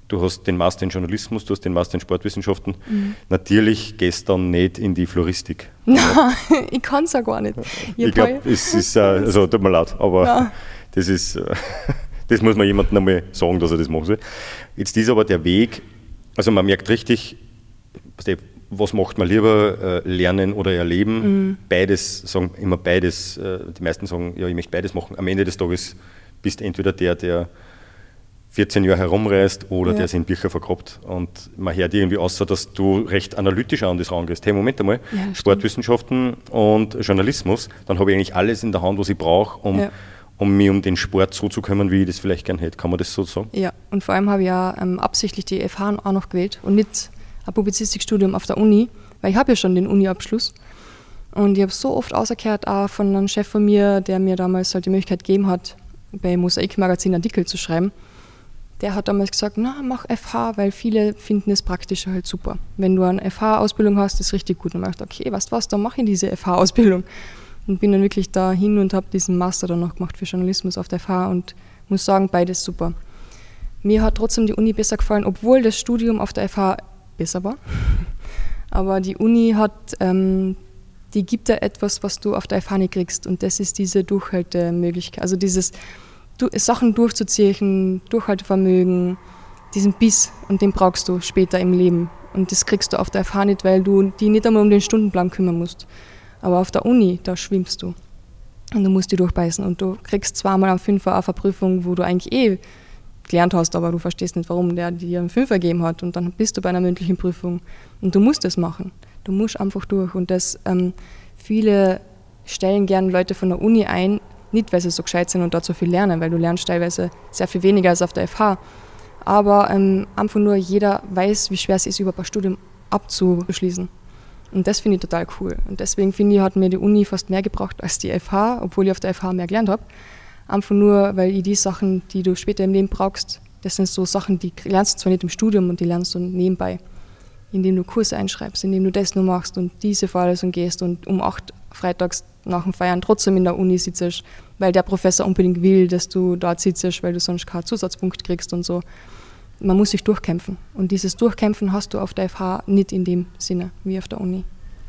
du hast den Master in Journalismus, du hast den Master in Sportwissenschaften. Mhm. Natürlich gestern nicht in die Floristik. <laughs> Nein, ich kann es ja gar nicht. Ich, ich glaube, es ist, äh, also tut mir leid, aber ja. <laughs> das ist, äh, <laughs> das muss man jemandem einmal sagen, dass er das machen soll. Jetzt ist aber der Weg, also man merkt richtig, was macht man lieber, äh, lernen oder erleben? Mhm. Beides, sagen immer beides, die meisten sagen, ja, ich möchte beides machen. Am Ende des Tages bist du entweder der, der 14 Jahre herumreist oder ja. der sich in Bücher verkauft. Und man hört irgendwie außer, dass du recht analytisch an das rangehst. Hey, Moment einmal, ja, Sportwissenschaften und Journalismus, dann habe ich eigentlich alles in der Hand, was ich brauche, um, ja. um mich um den Sport so zu kümmern, wie ich das vielleicht gern hätte. Kann man das so sagen? Ja, und vor allem habe ich ja ähm, absichtlich die FH auch noch gewählt und nicht ein Publizistikstudium auf der Uni, weil ich habe ja schon den Uni-Abschluss. Und ich habe so oft auserkehrt, auch von einem Chef von mir, der mir damals halt die Möglichkeit gegeben hat, bei Mosaik Magazin Artikel zu schreiben der hat damals gesagt, na, mach FH, weil viele finden das Praktische halt super. Wenn du eine FH-Ausbildung hast, ist richtig gut. Und ich dachte, okay, weißt du was, dann mache ich diese FH-Ausbildung. Und bin dann wirklich da hin und habe diesen Master dann noch gemacht für Journalismus auf der FH und muss sagen, beides super. Mir hat trotzdem die Uni besser gefallen, obwohl das Studium auf der FH besser war. Aber die Uni hat, ähm, die gibt da etwas, was du auf der nicht kriegst. Und das ist diese Durchhaltemöglichkeit. Also dieses, du, Sachen durchzuziehen, Durchhaltevermögen, diesen Biss und den brauchst du später im Leben. Und das kriegst du auf der FH nicht, weil du die nicht einmal um den Stundenplan kümmern musst. Aber auf der Uni, da schwimmst du. Und du musst die durchbeißen. Und du kriegst zweimal am Fünfer auf eine Prüfung, wo du eigentlich eh gelernt hast, aber du verstehst nicht, warum der dir einen Fünfer gegeben hat. Und dann bist du bei einer mündlichen Prüfung. Und du musst das machen. Du musst einfach durch. Und das, ähm, viele stellen gern Leute von der Uni ein, nicht, weil sie so gescheit sind und dort so viel lernen, weil du lernst teilweise sehr viel weniger als auf der FH. Aber ähm, einfach nur jeder weiß, wie schwer es ist, über ein Studium abzuschließen. Und das finde ich total cool. Und deswegen finde ich, hat mir die Uni fast mehr gebraucht als die FH, obwohl ich auf der FH mehr gelernt habe. Einfach nur, weil ich die Sachen, die du später im Leben brauchst, das sind so Sachen, die lernst du zwar nicht im Studium und die lernst du nebenbei, indem du Kurse einschreibst, indem du das nur machst und diese Vorlesung gehst und um acht freitags nach dem Feiern trotzdem in der Uni sitzt, weil der Professor unbedingt will, dass du dort sitzt, weil du sonst keinen Zusatzpunkt kriegst und so. Man muss sich durchkämpfen. Und dieses Durchkämpfen hast du auf der FH nicht in dem Sinne wie auf der Uni.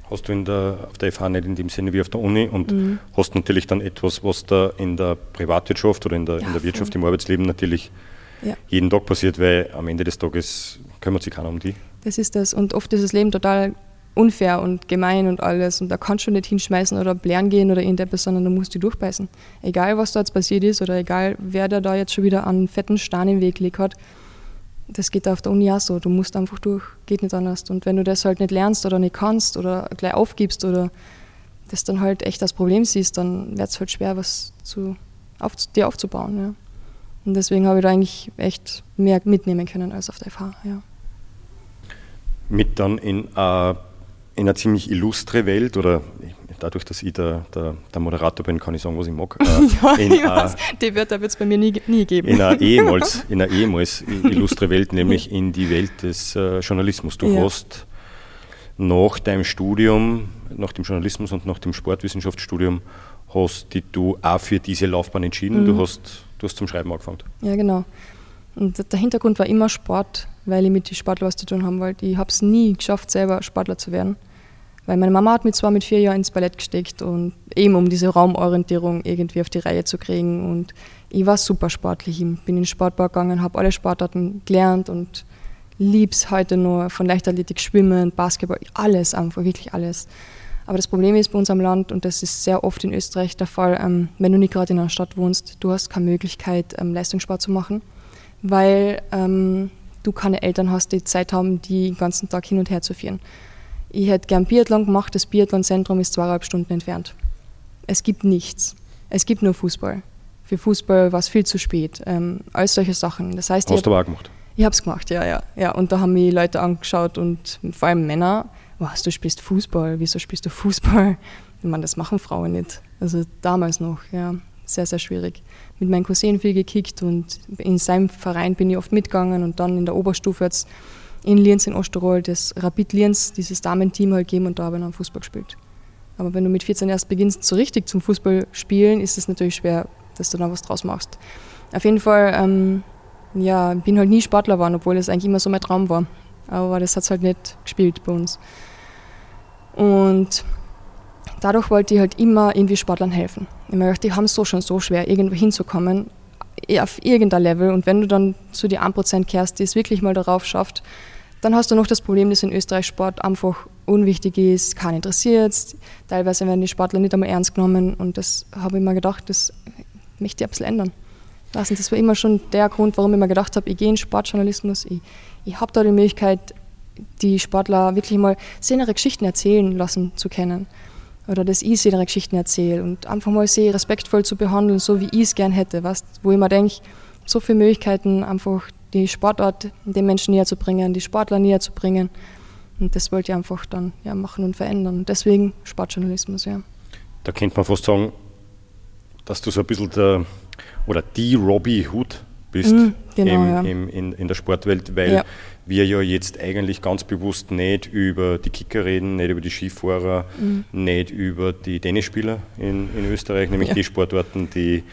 Hast du in der, auf der FH nicht in dem Sinne wie auf der Uni und mhm. hast natürlich dann etwas, was da in der Privatwirtschaft oder in der, ja, in der Wirtschaft, voll. im Arbeitsleben natürlich ja. jeden Tag passiert, weil am Ende des Tages kümmert sich keiner um die. Das ist das. Und oft ist das Leben total unfair und gemein und alles. Und da kannst du nicht hinschmeißen oder blären gehen oder irgendetwas, sondern du musst dich durchbeißen. Egal, was da jetzt passiert ist oder egal, wer da jetzt schon wieder einen fetten Stein im Weg gelegt hat, das geht auf der Uni auch so. Du musst einfach durch, geht nicht anders. Und wenn du das halt nicht lernst oder nicht kannst oder gleich aufgibst oder das dann halt echt das Problem siehst, dann wird es halt schwer, was zu, auf, dir aufzubauen. Ja. Und deswegen habe ich da eigentlich echt mehr mitnehmen können als auf der FH. Ja. Mit dann in, äh, in eine ziemlich illustre Welt oder dadurch, dass ich der, der, der, Moderator bin, kann ich sagen, was ich mag. <laughs> Äh, ja, in, ich weiß, die Wörter wird es bei mir nie, nie geben. In einer ehemals, <laughs> in einer ehemals illustre Welt, nämlich in die Welt des äh, Journalismus. Du ja. hast nach deinem Studium, nach dem Journalismus und nach dem Sportwissenschaftsstudium, hast die du auch für diese Laufbahn entschieden. Mhm. Du, hast, du hast zum Schreiben angefangen. Ja, genau. Und der Hintergrund war immer Sport, weil ich mit den Sportlern was zu tun haben wollte. Ich habe es nie geschafft, selber Sportler zu werden. Weil meine Mama hat mich zwar mit vier Jahren ins Ballett gesteckt und eben um diese Raumorientierung irgendwie auf die Reihe zu kriegen. Und ich war super sportlich. Ich bin in den Sportbau gegangen, habe alle Sportarten gelernt und lieb's heute nur von Leichtathletik, Schwimmen, Basketball, alles einfach, wirklich alles. Aber das Problem ist bei uns am Land, und das ist sehr oft in Österreich der Fall, ähm, wenn du nicht gerade in einer Stadt wohnst, du hast keine Möglichkeit, ähm, Leistungssport zu machen, weil ähm, du keine Eltern hast, die Zeit haben, die den ganzen Tag hin und her zu führen. Ich hätte gern Biathlon gemacht, das Biathlon-Zentrum ist zweieinhalb Stunden entfernt. Es gibt nichts. Es gibt nur Fußball. Für Fußball war es viel zu spät. Ähm, all solche Sachen. Das heißt, Hast du aber gemacht? Ich habe es gemacht, ja, ja, ja. Und da haben mich Leute angeschaut und vor allem Männer. Was, du spielst Fußball? Wieso spielst du Fußball? <laughs> Ich meine, das machen Frauen nicht. Also damals noch, ja, sehr, sehr schwierig. Mit meinem Cousin viel gekickt und in seinem Verein bin ich oft mitgegangen und dann in der Oberstufe jetzt in Lienz in Osttirol das Rapid Lienz, dieses Damenteam halt gegeben und da habe ich dann Fußball gespielt. Aber wenn du mit 14 erst beginnst, so richtig zum Fußball spielen, ist es natürlich schwer, dass du da was draus machst. Auf jeden Fall, ähm, ja, bin halt nie Sportler geworden, obwohl das eigentlich immer so mein Traum war. Aber das hat es halt nicht gespielt bei uns. Und dadurch wollte ich halt immer irgendwie Sportlern helfen. Ich gedacht, die haben es so schon so schwer, irgendwo hinzukommen, auf irgendein Level. Und wenn du dann zu die 1% kehrst, die es wirklich mal darauf schafft, dann hast du noch das Problem, dass in Österreich Sport einfach unwichtig ist, keinen interessiert. Teilweise werden die Sportler nicht einmal ernst genommen und das habe ich mir gedacht, das möchte ich ein bisschen ändern. Das war immer schon der Grund, warum ich mir gedacht habe, ich gehe in Sportjournalismus, ich, ich habe da die Möglichkeit, die Sportler wirklich mal ihre Geschichten erzählen lassen zu können. Oder dass ich ihre Geschichten erzähle und einfach mal sie respektvoll zu behandeln, so wie ich es gern hätte. Weißt? Wo ich mir denke, so viele Möglichkeiten, einfach die Sportart den Menschen näher zu bringen, die Sportler näher zu bringen. Und das wollte ich einfach dann ja, machen und verändern. Deswegen Sportjournalismus, ja. Da könnte man fast sagen, dass du so ein bisschen der, oder die Robbie Hood bist mm, genau, im, ja. im, in, in der Sportwelt, weil ja. wir ja jetzt eigentlich ganz bewusst nicht über die Kicker reden, nicht über die Skifahrer, mm. nicht über die Tennisspieler in, in Österreich, nämlich die Sportarten, die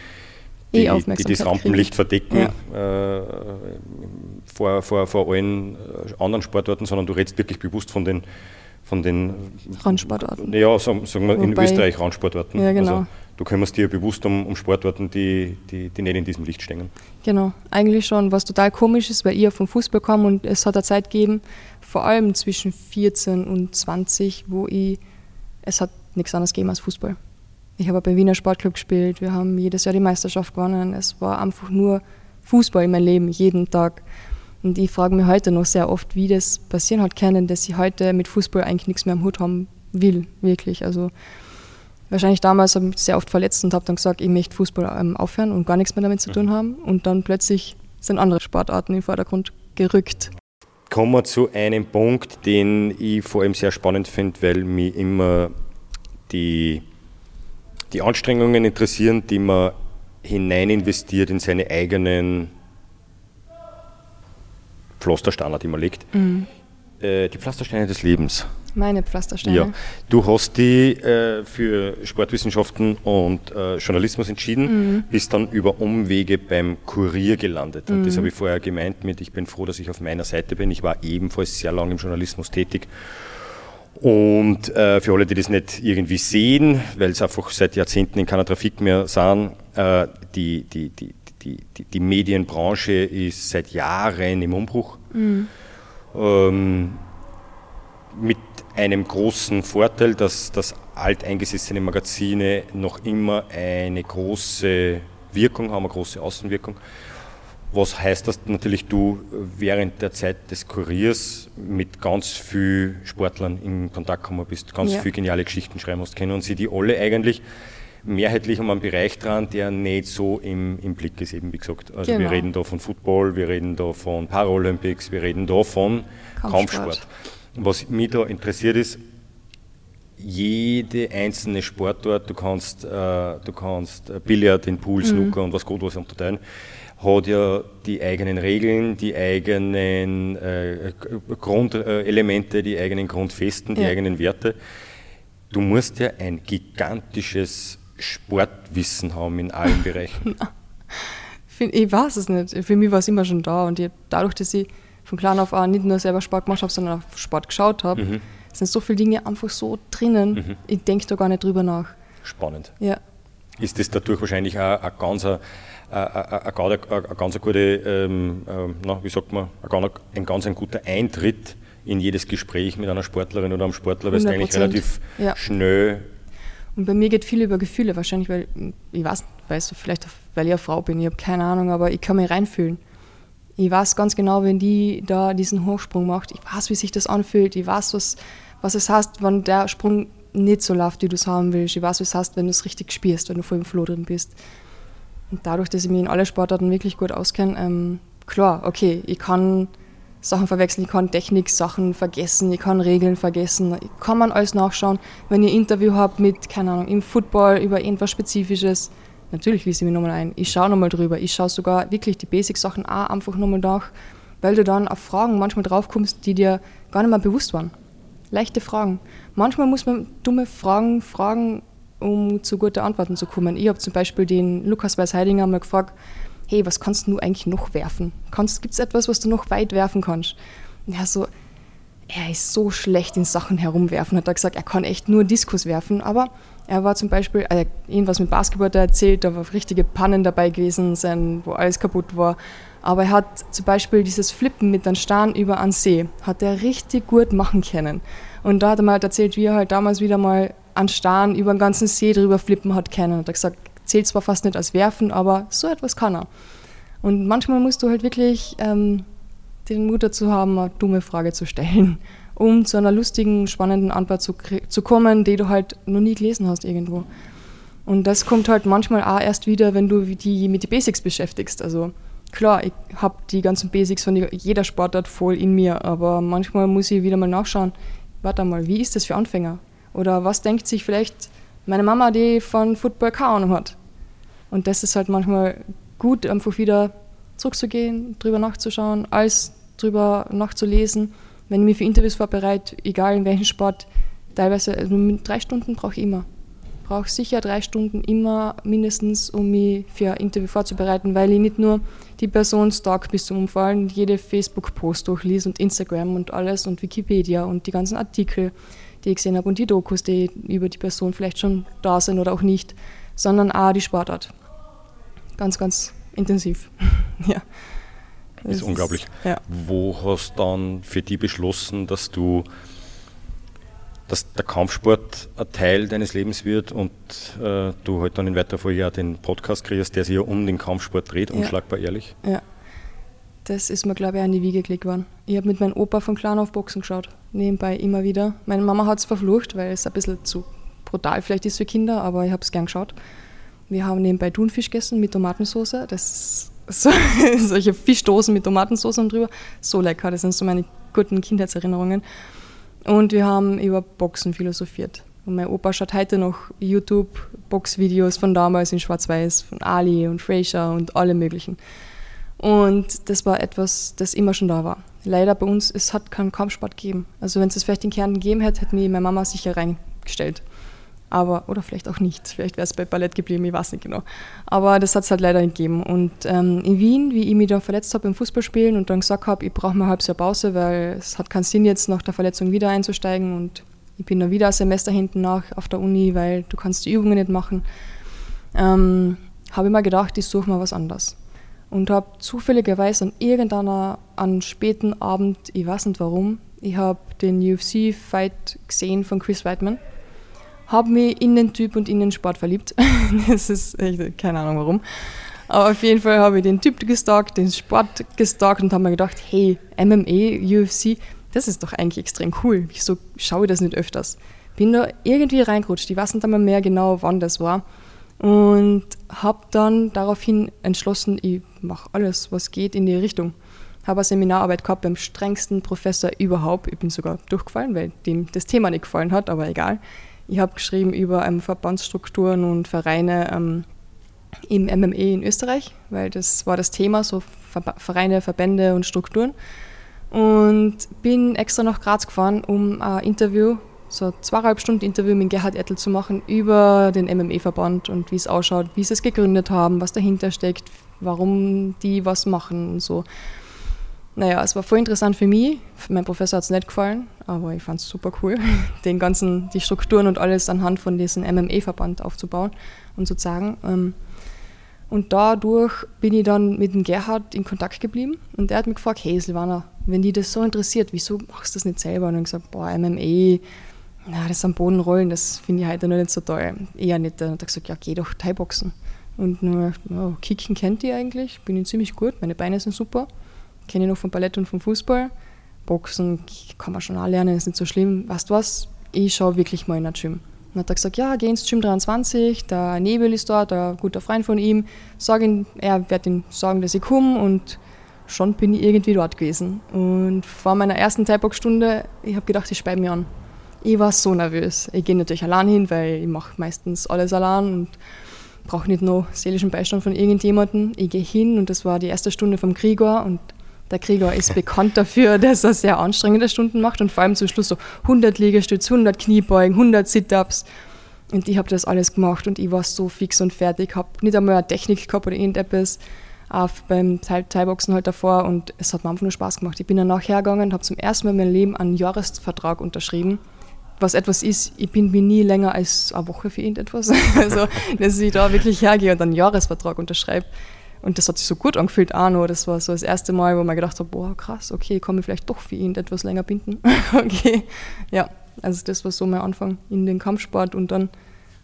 die, eh die, das Rampenlicht verdecken ja. äh, vor, vor, vor allen äh, anderen Sportarten, sondern du redest wirklich bewusst von den von den Randsportarten. Ja, sagen, sagen wir Wobei, in Österreich Randsportarten. Ja, genau. Also, du kümmerst dir bewusst um, um Sportarten, die, die, die nicht in diesem Licht stehen. Genau, eigentlich schon, was total komisch ist, weil ich vom Fußball komme und es hat eine Zeit gegeben, vor allem zwischen 14 und 20, wo ich, es hat nichts anderes gegeben als Fußball. Ich habe beim Wiener Sportclub gespielt, wir haben jedes Jahr die Meisterschaft gewonnen. Es war einfach nur Fußball in meinem Leben, jeden Tag. Und ich frage mich heute noch sehr oft, wie das passieren hat können, dass ich heute mit Fußball eigentlich nichts mehr am Hut haben will, wirklich. Also wahrscheinlich damals habe ich sehr oft verletzt und habe dann gesagt, ich möchte Fußball ähm, aufhören und gar nichts mehr damit zu tun haben. Und dann plötzlich sind andere Sportarten in den Vordergrund gerückt. Kommen wir zu einem Punkt, den ich vor allem sehr spannend finde, weil mich immer die die Anstrengungen interessieren, die man hinein investiert in seine eigenen Pflastersteine, die man legt. Mhm. Äh, die Pflastersteine des Lebens. Meine Pflastersteine. Ja. Du hast die äh, für Sportwissenschaften und äh, Journalismus entschieden, mhm. bist dann über Umwege beim Kurier gelandet. Und mhm. das habe ich vorher gemeint mit, ich bin froh, dass ich auf meiner Seite bin. Ich war ebenfalls sehr lange im Journalismus tätig und äh, für alle, die das nicht irgendwie sehen, weil es einfach seit Jahrzehnten in keiner Trafik mehr sind, äh, die, die, die, die, die, die, Medienbranche ist seit Jahren im Umbruch. Mhm. Ähm, mit einem großen Vorteil, dass das alteingesessene Magazine noch immer eine große Wirkung haben, eine große Außenwirkung. Was heißt, dass natürlich du während der Zeit des Kuriers mit ganz vielen Sportlern in Kontakt gekommen bist, ganz ja. viele geniale Geschichten schreiben können und sie die alle eigentlich mehrheitlich um einen Bereich dran, der nicht so im, im Blick ist, eben wie gesagt. Also genau. wir reden da von Football, wir reden da von Paralympics, wir reden da von Kampfsport. Kampfsport. Was mich da interessiert ist, jede einzelne Sportart, du kannst, äh, du kannst Billard, den Pool, mhm. Snooker mhm. und was Gott was unterteilen, hat ja die eigenen Regeln, die eigenen äh, Grundelemente, die eigenen Grundfesten, die ja. eigenen Werte. Du musst ja ein gigantisches Sportwissen haben in allen Bereichen. <laughs> ich weiß es nicht. Für mich war es immer schon da und ich, dadurch, dass ich von klein auf an nicht nur selber Sport gemacht habe, sondern auch Sport geschaut habe, mhm. sind so viele Dinge einfach so drinnen. Mhm. Ich denke da gar nicht drüber nach. Spannend. Ja. Ist das dadurch wahrscheinlich auch ein ganz, ein, ein, ein ganz gute, ähm, ähm, na, wie sagt man, ein, ganz ein guter Eintritt in jedes Gespräch mit einer Sportlerin oder einem Sportler, weil es eigentlich relativ ja. schnell und bei mir geht viel über Gefühle, wahrscheinlich, weil ich weiß, weißt du, vielleicht weil ich eine Frau bin, ich habe keine Ahnung, aber ich kann mich reinfühlen. Ich weiß ganz genau, wenn die da diesen Hochsprung macht, ich weiß, wie sich das anfühlt, ich weiß, was, was es heißt, wenn der Sprung nicht so läuft, wie du es haben willst. Ich weiß, was es heißt, wenn du es richtig spürst, wenn du voll im Flow drin bist. Dadurch, dass ich mich in alle Sportarten wirklich gut auskenne, ähm, klar, okay, ich kann Sachen verwechseln, ich kann Technik-Sachen vergessen, ich kann Regeln vergessen, ich kann man alles nachschauen. Wenn ihr Interview habt mit, keine Ahnung, im Football über irgendwas Spezifisches, natürlich lese ich mich nochmal ein. Ich schaue nochmal drüber. Ich schaue sogar wirklich die Basic-Sachen auch einfach nochmal nach, weil du dann auf Fragen manchmal draufkommst, die dir gar nicht mehr bewusst waren. Leichte Fragen. Manchmal muss man dumme Fragen fragen, um zu guten Antworten zu kommen. Ich habe zum Beispiel den Lukas Weiß-Heidinger mal gefragt, hey, was kannst du eigentlich noch werfen? Gibt es etwas, was du noch weit werfen kannst? Und er so, er ist so schlecht in Sachen herumwerfen, hat er gesagt, er kann echt nur Diskus werfen, aber er war zum Beispiel, also irgendwas mit Basketball erzählt, da war richtige Pannen dabei gewesen sein, wo alles kaputt war. Aber er hat zum Beispiel dieses Flippen mit einem Stern über einen See, hat er richtig gut machen können. Und da hat er mal halt erzählt, wie er halt damals wieder mal Stern über den ganzen See drüber flippen hat können. Und er hat gesagt, zählt zwar fast nicht als Werfen, aber so etwas kann er. Und manchmal musst du halt wirklich ähm, den Mut dazu haben, eine dumme Frage zu stellen, <laughs> um zu einer lustigen, spannenden Antwort zu, zu kommen, die du halt noch nie gelesen hast irgendwo. Und das kommt halt manchmal auch erst wieder, wenn du die mit den Basics beschäftigst. Also klar, ich habe die ganzen Basics von jeder Sportart voll in mir, aber manchmal muss ich wieder mal nachschauen, warte mal, wie ist das für Anfänger? Oder was denkt sich vielleicht meine Mama, die von Football keine hat. Und das ist halt manchmal gut, einfach wieder zurückzugehen, drüber nachzuschauen, alles drüber nachzulesen. Wenn ich mich für Interviews vorbereite, egal in welchem Sport, teilweise also drei Stunden brauche ich immer. Brauche sicher drei Stunden immer mindestens, um mich für ein Interview vorzubereiten, weil ich nicht nur die Person stalk bis zum Umfallen, jede Facebook-Post durchlies und Instagram und alles und Wikipedia und die ganzen Artikel die ich gesehen habe und die Dokus, die über die Person vielleicht schon da sind oder auch nicht, sondern auch die Sportart. Ganz, ganz intensiv. <laughs> ja. Das ist unglaublich. ja. Wo hast du dann für die beschlossen, dass du dass der Kampfsport ein Teil deines Lebens wird und äh, du halt dann in weiterer Folge ja den Podcast kriegst, der sich ja um den Kampfsport dreht, ja. unschlagbar ehrlich? Ja, das ist mir, glaube ich, an die Wiege gelegt worden. Ich habe mit meinem Opa von klein auf Boxen geschaut, nebenbei immer wieder. Meine Mama hat es verflucht, weil es ein bisschen zu brutal vielleicht ist für Kinder, aber ich habe es gern geschaut. Wir haben nebenbei Thunfisch gegessen mit Tomatensauce. Das so, <laughs> solche Fischdosen mit Tomatensauce drüber. So lecker, das sind so meine guten Kindheitserinnerungen. Und wir haben über Boxen philosophiert. Und mein Opa schaut heute noch YouTube-Boxvideos von damals in Schwarz-Weiß, von Ali und Fraser und alle möglichen. Und das war etwas, das immer schon da war. Leider bei uns, es hat keinen Kampfsport gegeben. Also wenn es es vielleicht in Kärnten gegeben hätte, hätte mir meine Mama sicher reingestellt. Aber, oder vielleicht auch nicht. Vielleicht wäre es bei Ballett geblieben, ich weiß nicht genau. Aber das hat es halt leider nicht gegeben. Und ähm, in Wien, wie ich mich da verletzt habe im Fußballspielen und dann gesagt habe, ich brauche mal ein halbes Jahr Pause, weil es hat keinen Sinn, jetzt nach der Verletzung wieder einzusteigen. Und ich bin dann wieder ein Semester hinten nach auf der Uni, weil du kannst die Übungen nicht machen. Ähm, habe ich mir gedacht, ich suche mal was anderes und habe zufälligerweise an irgendeiner an späten Abend, ich weiß nicht warum, Ich habe den UFC-Fight gesehen von Chris Weidman. Habe mich in den Typ und in den Sport verliebt. <laughs> das ist echt, keine Ahnung warum. Aber auf jeden Fall habe ich den Typ gestalkt, den Sport gestalkt und habe mir gedacht, hey, MMA, UFC, das ist doch eigentlich extrem cool. Wieso schaue ich das nicht öfters? Bin da irgendwie reingerutscht. Ich weiß nicht einmal mehr genau, wann das war. Und habe dann daraufhin entschlossen, ich mache alles, was geht in die Richtung. Habe eine Seminararbeit gehabt beim strengsten Professor überhaupt. Ich bin sogar durchgefallen, weil dem das Thema nicht gefallen hat, aber egal. Ich habe geschrieben über ähm, Verbandsstrukturen und Vereine ähm, im MME in Österreich, weil das war das Thema, so Vereine, Verbände und Strukturen. Und bin extra nach Graz gefahren, um ein Interview so zweieinhalb Stunden Interview mit Gerhard Ettel zu machen über den MME-Verband und wie es ausschaut, wie sie es gegründet haben, was dahinter steckt, warum die was machen und so. Naja, es war voll interessant für mich. Mein Professor hat es nicht gefallen, aber ich fand es super cool, <laughs> den ganzen, die Strukturen und alles anhand von diesem MME-Verband aufzubauen und zu sagen. Ähm, und dadurch bin ich dann mit dem Gerhard in Kontakt geblieben und der hat mich gefragt, hey Silvana, wenn die das so interessiert, wieso machst du das nicht selber? Und ich gesagt, boah, MME, na, das am Boden rollen, das finde ich heute noch nicht so toll. Eher nicht. Und er gesagt, ja, geh doch Thai-Boxen. Und nur, oh, Kicken kennt ihr eigentlich, bin ich ziemlich gut, meine Beine sind super. Kenne ich noch vom Ballett und vom Fußball. Boxen kann man schon auch lernen, ist nicht so schlimm. Weißt du was? Ich schaue wirklich mal in ein Gym. Und hat er gesagt, ja, geh ins Gym 23, der Nebel ist dort, ein guter Freund von ihm. Sag ihn, er wird ihm sagen, dass ich komme und schon bin ich irgendwie dort gewesen. Und vor meiner ersten Thai-Box-Stunde, ich habe gedacht, ich speibe mich an ich war so nervös. Ich gehe natürlich allein hin, weil ich mache meistens alles allein und brauche nicht noch seelischen Beistand von irgendjemandem. Ich gehe hin und das war die erste Stunde vom Krieger und der Krieger ist <laughs> bekannt dafür, dass er sehr anstrengende Stunden macht und vor allem zum Schluss so 100 Liegestütze, 100 Kniebeugen, 100 Sit-Ups. Und ich habe das alles gemacht und ich war so fix und fertig, habe nicht einmal eine Technik gehabt oder irgendetwas auch beim Thai-Boxen halt davor und es hat mir einfach nur Spaß gemacht. Ich bin dann nachher gegangen und habe zum ersten Mal in meinem Leben einen Jahresvertrag unterschrieben was etwas ist, ich bin mir nie länger als eine Woche für irgendetwas. <laughs> Also, dass ich da wirklich hergehe und einen Jahresvertrag unterschreibe. Und das hat sich so gut angefühlt auch noch. Das war so das erste Mal, wo man gedacht hat, boah, krass, okay, ich kann mich vielleicht doch für irgendetwas länger binden. <laughs> okay, ja, also das war so mein Anfang in den Kampfsport. Und dann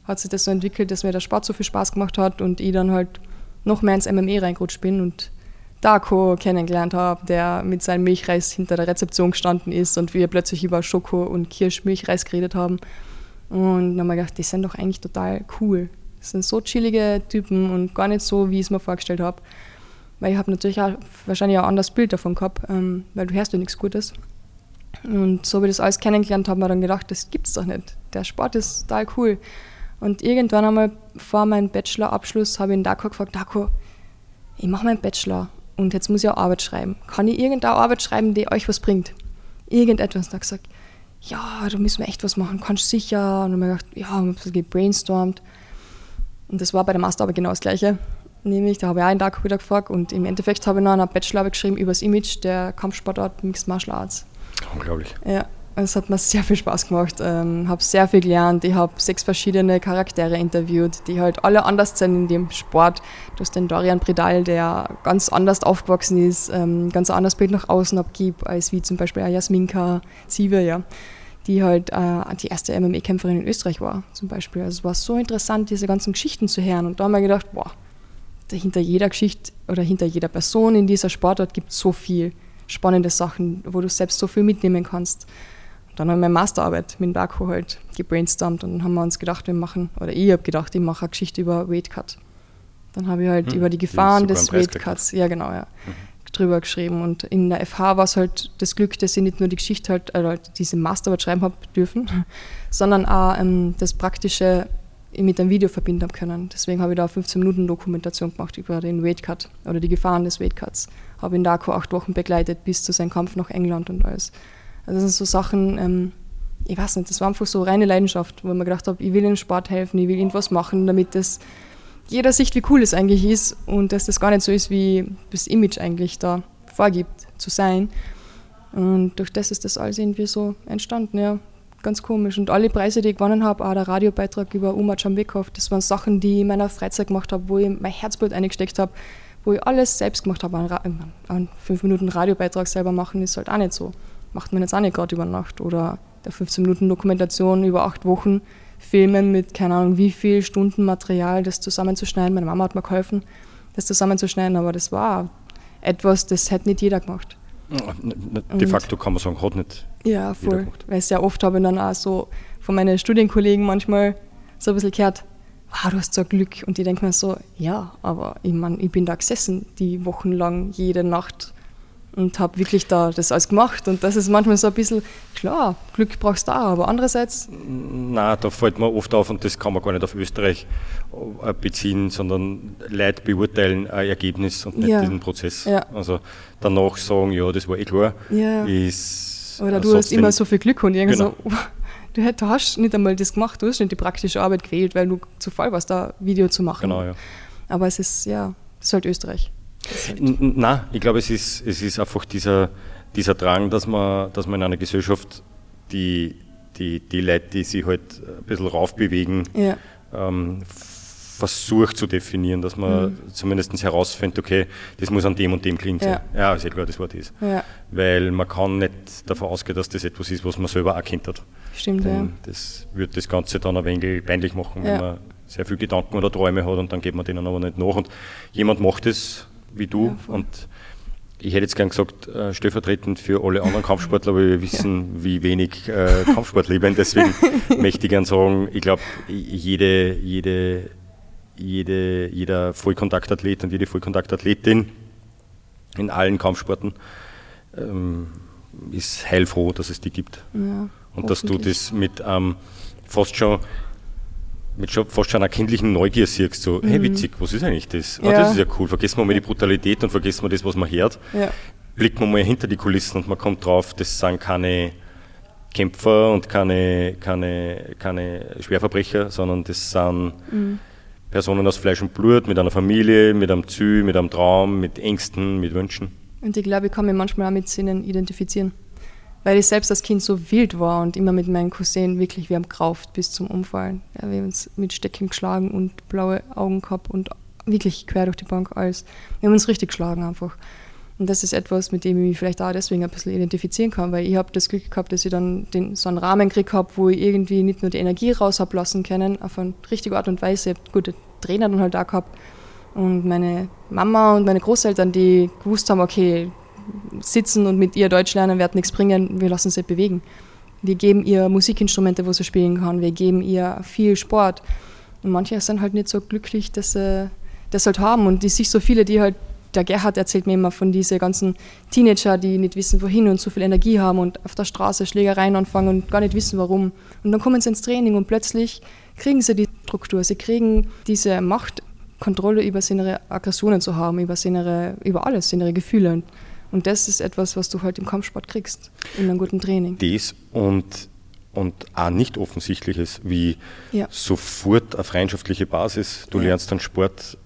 hat sich das so entwickelt, dass mir der Sport so viel Spaß gemacht hat und ich dann halt noch mehr ins MME reingerutscht bin und Darko kennengelernt habe, der mit seinem Milchreis hinter der Rezeption gestanden ist und wir plötzlich über Schoko und Kirschmilchreis geredet haben. Und dann haben wir gedacht, die sind doch eigentlich total cool. Das sind so chillige Typen und gar nicht so, wie ich es mir vorgestellt habe. Weil ich habe natürlich auch wahrscheinlich auch ein anderes Bild davon gehabt, ähm, weil du hörst ja nichts Gutes. Und so wie ich das alles kennengelernt habe, habe ich dann gedacht, das gibt's doch nicht. Der Sport ist total cool. Und irgendwann einmal vor meinem Bachelorabschluss habe ich den Darko gefragt, Darko, ich mache meinen Bachelor und jetzt muss ich auch Arbeit schreiben. Kann ich irgendeine Arbeit schreiben, die euch was bringt? Irgendetwas. Und da gesagt, ja, da müssen wir echt was machen, kannst du sicher. Und dann habe ich gedacht, ja, ich habe ein bisschen gebrainstormt. Und das war bei der Masterarbeit genau das Gleiche. Nämlich, da habe ich auch einen Tag wieder gefragt und im Endeffekt habe ich noch eine Bachelorarbeit geschrieben über das Image der Kampfsportart Mixed Martial Arts. Unglaublich. Ja, es hat mir sehr viel Spaß gemacht. Ähm, habe sehr viel gelernt. Ich habe sechs verschiedene Charaktere interviewt, die halt alle anders sind in dem Sport. Du hast den Dorian Bredal, der ganz anders aufgewachsen ist, ähm, ganz anderes Bild nach außen abgibt, als wie zum Beispiel Jasminka Zive, ja, die halt äh, die erste MMA-Kämpferin in Österreich war, zum Beispiel. Also es war so interessant, diese ganzen Geschichten zu hören. Und da haben wir gedacht, boah, hinter jeder Geschichte oder hinter jeder Person in dieser Sportart gibt es so viel spannende Sachen, wo du selbst so viel mitnehmen kannst dann haben wir meine Masterarbeit mit Darko halt gebrainstormt und dann haben wir uns gedacht, wir machen, oder ich habe gedacht, ich mache eine Geschichte über Weight Cut. Dann habe ich halt hm, über die Gefahren des Weight Cuts, ja genau, ja, mhm. drüber geschrieben. Und in der FH war es halt das Glück, dass ich nicht nur die Geschichte halt, also diese Masterarbeit schreiben habe dürfen, <laughs> sondern auch ähm, das Praktische mit einem Video verbinden habe können. Deswegen habe ich da 15 Minuten Dokumentation gemacht über den Weight Cut oder die Gefahren des Weight Cuts. Habe ihn Darko acht Wochen begleitet bis zu seinem Kampf nach England und alles. Also das sind so Sachen, ähm, ich weiß nicht, das war einfach so reine Leidenschaft, wo ich mir gedacht habe, ich will im Sport helfen, ich will irgendwas machen, damit das jeder sieht, wie cool es eigentlich ist und dass das gar nicht so ist, wie das Image eigentlich da vorgibt zu sein. Und durch das ist das alles irgendwie so entstanden, ja. Ganz komisch. Und alle Preise, die ich gewonnen habe, auch der Radiobeitrag über Uma Czambekov, das waren Sachen, die ich in meiner Freizeit gemacht habe, wo ich mein Herzblut eingesteckt habe, wo ich alles selbst gemacht habe. Einen, einen fünf Minuten Radiobeitrag selber machen ist halt auch nicht so macht man jetzt auch nicht gerade über Nacht. Oder der 15 Minuten Dokumentation über acht Wochen filmen mit keine Ahnung wie viel Stunden Material, das zusammenzuschneiden. Meine Mama hat mir geholfen, das zusammenzuschneiden, aber das war etwas, das hätte nicht jeder gemacht. De facto kann man sagen, hat nicht. Ja, voll. Weil sehr oft habe ich dann auch so von meinen Studienkollegen manchmal so ein bisschen gehört, wow, du hast so Glück. Und die denken mir so, ja, aber ich meine, ich bin da gesessen, die wochenlang, jede Nacht und habe wirklich da das alles gemacht. Und das ist manchmal so ein bisschen, klar, Glück brauchst du auch, aber andererseits. Na, da fällt mir oft auf, und das kann man gar nicht auf Österreich äh, beziehen, sondern Leute beurteilen ein Ergebnis und nicht ja. diesen Prozess. Ja. Also danach sagen, ja, das war eh klar. Ja. Ist Oder du hast immer so viel Glück und irgendwie genau. so, <laughs> du, du hast nicht einmal das gemacht, du hast nicht die praktische Arbeit gewählt, weil du zu voll warst, da Video zu machen. Genau, ja. Aber es ist, ja, es ist halt Österreich. Nein, ich glaube, es ist, es ist einfach dieser, dieser Drang, dass man, dass man in einer Gesellschaft die, die, die Leute, die sich halt ein bisschen raufbewegen, ja. ähm, versucht zu definieren, dass man mhm. zumindest herausfindet, okay, das muss an dem und dem klingen sein. Ja, ja ist ja klar, das war das. Ja. Weil man kann nicht davon ausgehen, dass das etwas ist, was man selber erkannt hat. Stimmt, Denn ja. Das wird das Ganze dann ein wenig peinlich machen, wenn man sehr viele Gedanken oder Träume hat und dann geht man denen aber nicht nach. Und jemand macht es wie du. Ja, und ich hätte jetzt gern gesagt, äh, stellvertretend für alle anderen Kampfsportler, weil wir <laughs> wissen, ja. wie wenig äh, Kampfsport leben. Deswegen <laughs> möchte ich gern sagen, ich glaube, jede, jede, jede, jeder Vollkontaktathlet und jede Vollkontaktathletin in allen Kampfsporten ähm, ist heilfroh, dass es die gibt. Ja, und dass du das mit ähm, fast schon mit schon, fast schon einer kindlichen Neugier siehst, so, mhm. hey witzig, was ist eigentlich das? Ah, das ist ja cool, vergessen wir mal die Brutalität und vergessen wir das, was man hört. Ja. Blickt man mal hinter die Kulissen und man kommt drauf, das sind keine Kämpfer und keine, keine, keine Schwerverbrecher, sondern das sind mhm. Personen aus Fleisch und Blut, mit einer Familie, mit einem Ziel, mit einem Traum, mit Ängsten, mit Wünschen. Und ich glaube, ich kann mich manchmal auch mit Sinnen identifizieren weil ich selbst als Kind so wild war und immer mit meinen Cousinen wirklich, wir haben gerauft bis zum Umfallen. Ja, wir haben uns mit Stecken geschlagen und blaue Augen gehabt und wirklich quer durch die Bank alles. Wir haben uns richtig geschlagen einfach. Und das ist etwas, mit dem ich mich vielleicht auch deswegen ein bisschen identifizieren kann, weil ich habe das Glück gehabt, dass ich dann den, so einen Rahmen gekriegt habe, wo ich irgendwie nicht nur die Energie raus habe lassen können, auf eine richtige Art und Weise. Ich habe gute Trainer dann halt auch gehabt. Und meine Mama und meine Großeltern, die gewusst haben, okay, sitzen und mit ihr Deutsch lernen wird nichts bringen, wir lassen sie bewegen. Wir geben ihr Musikinstrumente, wo sie spielen kann, wir geben ihr viel Sport. Und manche sind halt nicht so glücklich, dass sie das halt haben. Und ich sehe so viele, die halt, der Gerhard erzählt mir immer von diesen ganzen Teenager, die nicht wissen, wohin und so viel Energie haben und auf der Straße Schlägereien anfangen und gar nicht wissen, warum. Und dann kommen sie ins Training und plötzlich kriegen sie die Struktur, sie kriegen diese Macht, Kontrolle über seine Aggressionen zu haben, über, seine, über alles, seine Gefühle. Und das ist etwas, was du halt im Kampfsport kriegst, in einem guten Training. Das und, und auch nicht offensichtliches, wie ja. sofort eine freundschaftliche Basis. Du ja. lernst einen Sport,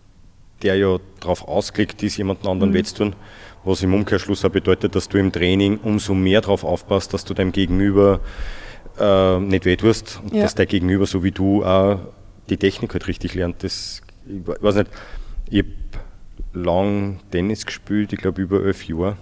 der ja darauf ausgelegt ist, jemanden anderen mhm. weh zu tun, was im Umkehrschluss auch bedeutet, dass du im Training umso mehr darauf aufpasst, dass du deinem Gegenüber äh, nicht weh tust und ja. dass der Gegenüber, so wie du, auch die Technik halt richtig lernt. Das, ich weiß nicht, ich habe lang Tennis gespielt, ich glaube über elf Jahre.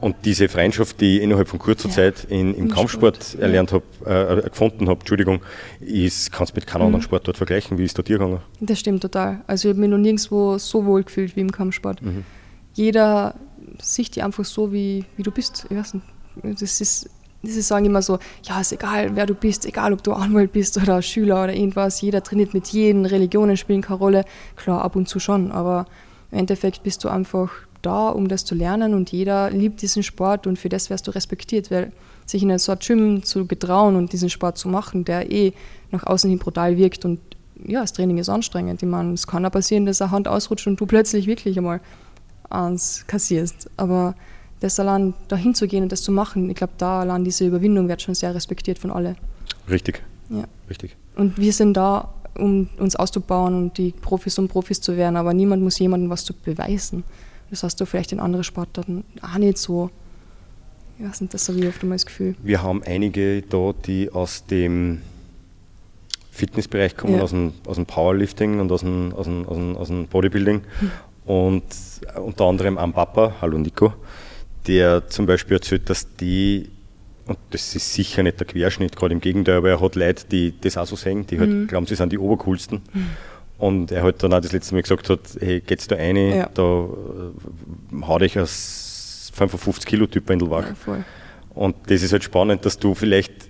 Und diese Freundschaft, die ich innerhalb von kurzer ja. Zeit in, im, Kampfsport Sport. erlernt habe, äh, gefunden habe, Entschuldigung, ist, kannst mit keinem mhm. anderen Sportort vergleichen. Wie ist da dir gegangen? Das stimmt total. Also ich habe mich noch nirgendwo so wohl gefühlt wie im Kampfsport. Mhm. Jeder sieht dich einfach so, wie, wie du bist. Ich weiß nicht. Das ist Sie sagen immer so, ja, ist egal, wer du bist, egal, ob du Anwalt bist oder Schüler oder irgendwas, jeder trainiert mit jedem, Religionen spielen keine Rolle. Klar, ab und zu schon, aber im Endeffekt bist du einfach da, um das zu lernen und jeder liebt diesen Sport und für das wirst du respektiert, weil sich in so einem Gym zu getrauen und diesen Sport zu machen, der eh nach außen hin brutal wirkt und ja, das Training ist anstrengend. Ich meine, es kann auch passieren, dass eine Hand ausrutscht und du plötzlich wirklich einmal eins kassierst, aber das allein dahin zu gehen und das zu machen, ich glaube, da allein diese Überwindung wird schon sehr respektiert von alle. Richtig. Ja. Richtig. Und wir sind da, um uns auszubauen und die Profis und Profis zu werden, aber niemand muss jemandem was zu beweisen. Das hast du vielleicht in anderen Sportarten auch nicht so. Weiß nicht, das habe ich oft einmal das Gefühl. Wir haben einige da, die aus dem Fitnessbereich kommen, ja. aus, dem, aus dem Powerlifting und aus dem, aus dem, aus dem, aus dem Bodybuilding. Hm. Und unter anderem am Papa, hallo Nico, der zum Beispiel erzählt, dass die, und das ist sicher nicht der Querschnitt, gerade im Gegenteil, aber er hat Leute, die das auch so sehen, die halt mhm. glauben, sie sind die Obercoolsten. Mhm. Und er hat dann auch das letzte Mal gesagt hat, hey, geht's da rein, ja. da äh, hau dich als 55 Kilo Typ Wendel wach. Ja, und das ist halt spannend, dass du vielleicht,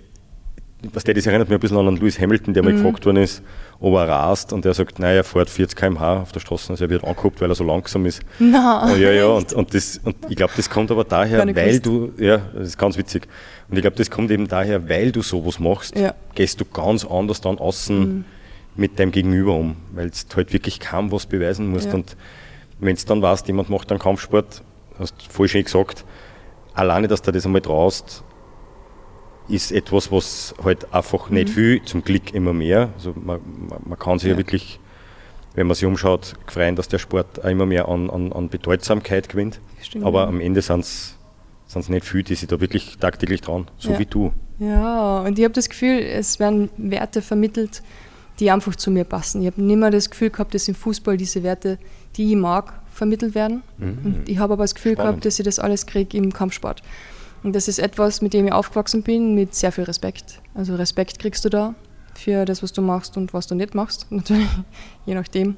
was der das erinnert mich ein bisschen an Lewis Hamilton, der mal mhm. gefragt worden ist, ob er rast und er sagt, naja, er fährt 40 km/h auf der Straße, also er wird angeguckt, weil er so langsam ist. Nein. Und ja, ja, und, und, das, und ich glaube, das kommt aber daher, weil gewusst. du, ja, das ist ganz witzig. Und ich glaube, das kommt eben daher, weil du sowas machst, ja. gehst du ganz anders dann außen. Mhm mit deinem Gegenüber um, weil du halt wirklich kaum was beweisen musst. Ja. Und wenn es dann weißt, jemand macht einen Kampfsport, hast du voll schön gesagt, alleine, dass du das einmal traust, ist etwas, was halt einfach mhm. nicht viel, zum Glück immer mehr. Also man, man, man kann sich ja. ja. wirklich, wenn man sich umschaut, freuen, dass der Sport auch immer mehr an, an, an Bedeutsamkeit gewinnt. Stimmt, Aber am Ende sind es nicht viele, die sich da wirklich tagtäglich trauen, so ja. wie du. Ja, und ich habe das Gefühl, es werden Werte vermittelt, die einfach zu mir passen. Ich habe nicht mehr das Gefühl gehabt, dass im Fußball diese Werte, die ich mag, vermittelt werden. Mhm. Und ich habe aber das Gefühl Spannend. gehabt, dass ich das alles kriege im Kampfsport. Und das ist etwas, mit dem ich aufgewachsen bin, mit sehr viel Respekt. Also Respekt kriegst du da für das, was du machst und was du nicht machst, <laughs> natürlich, je nachdem.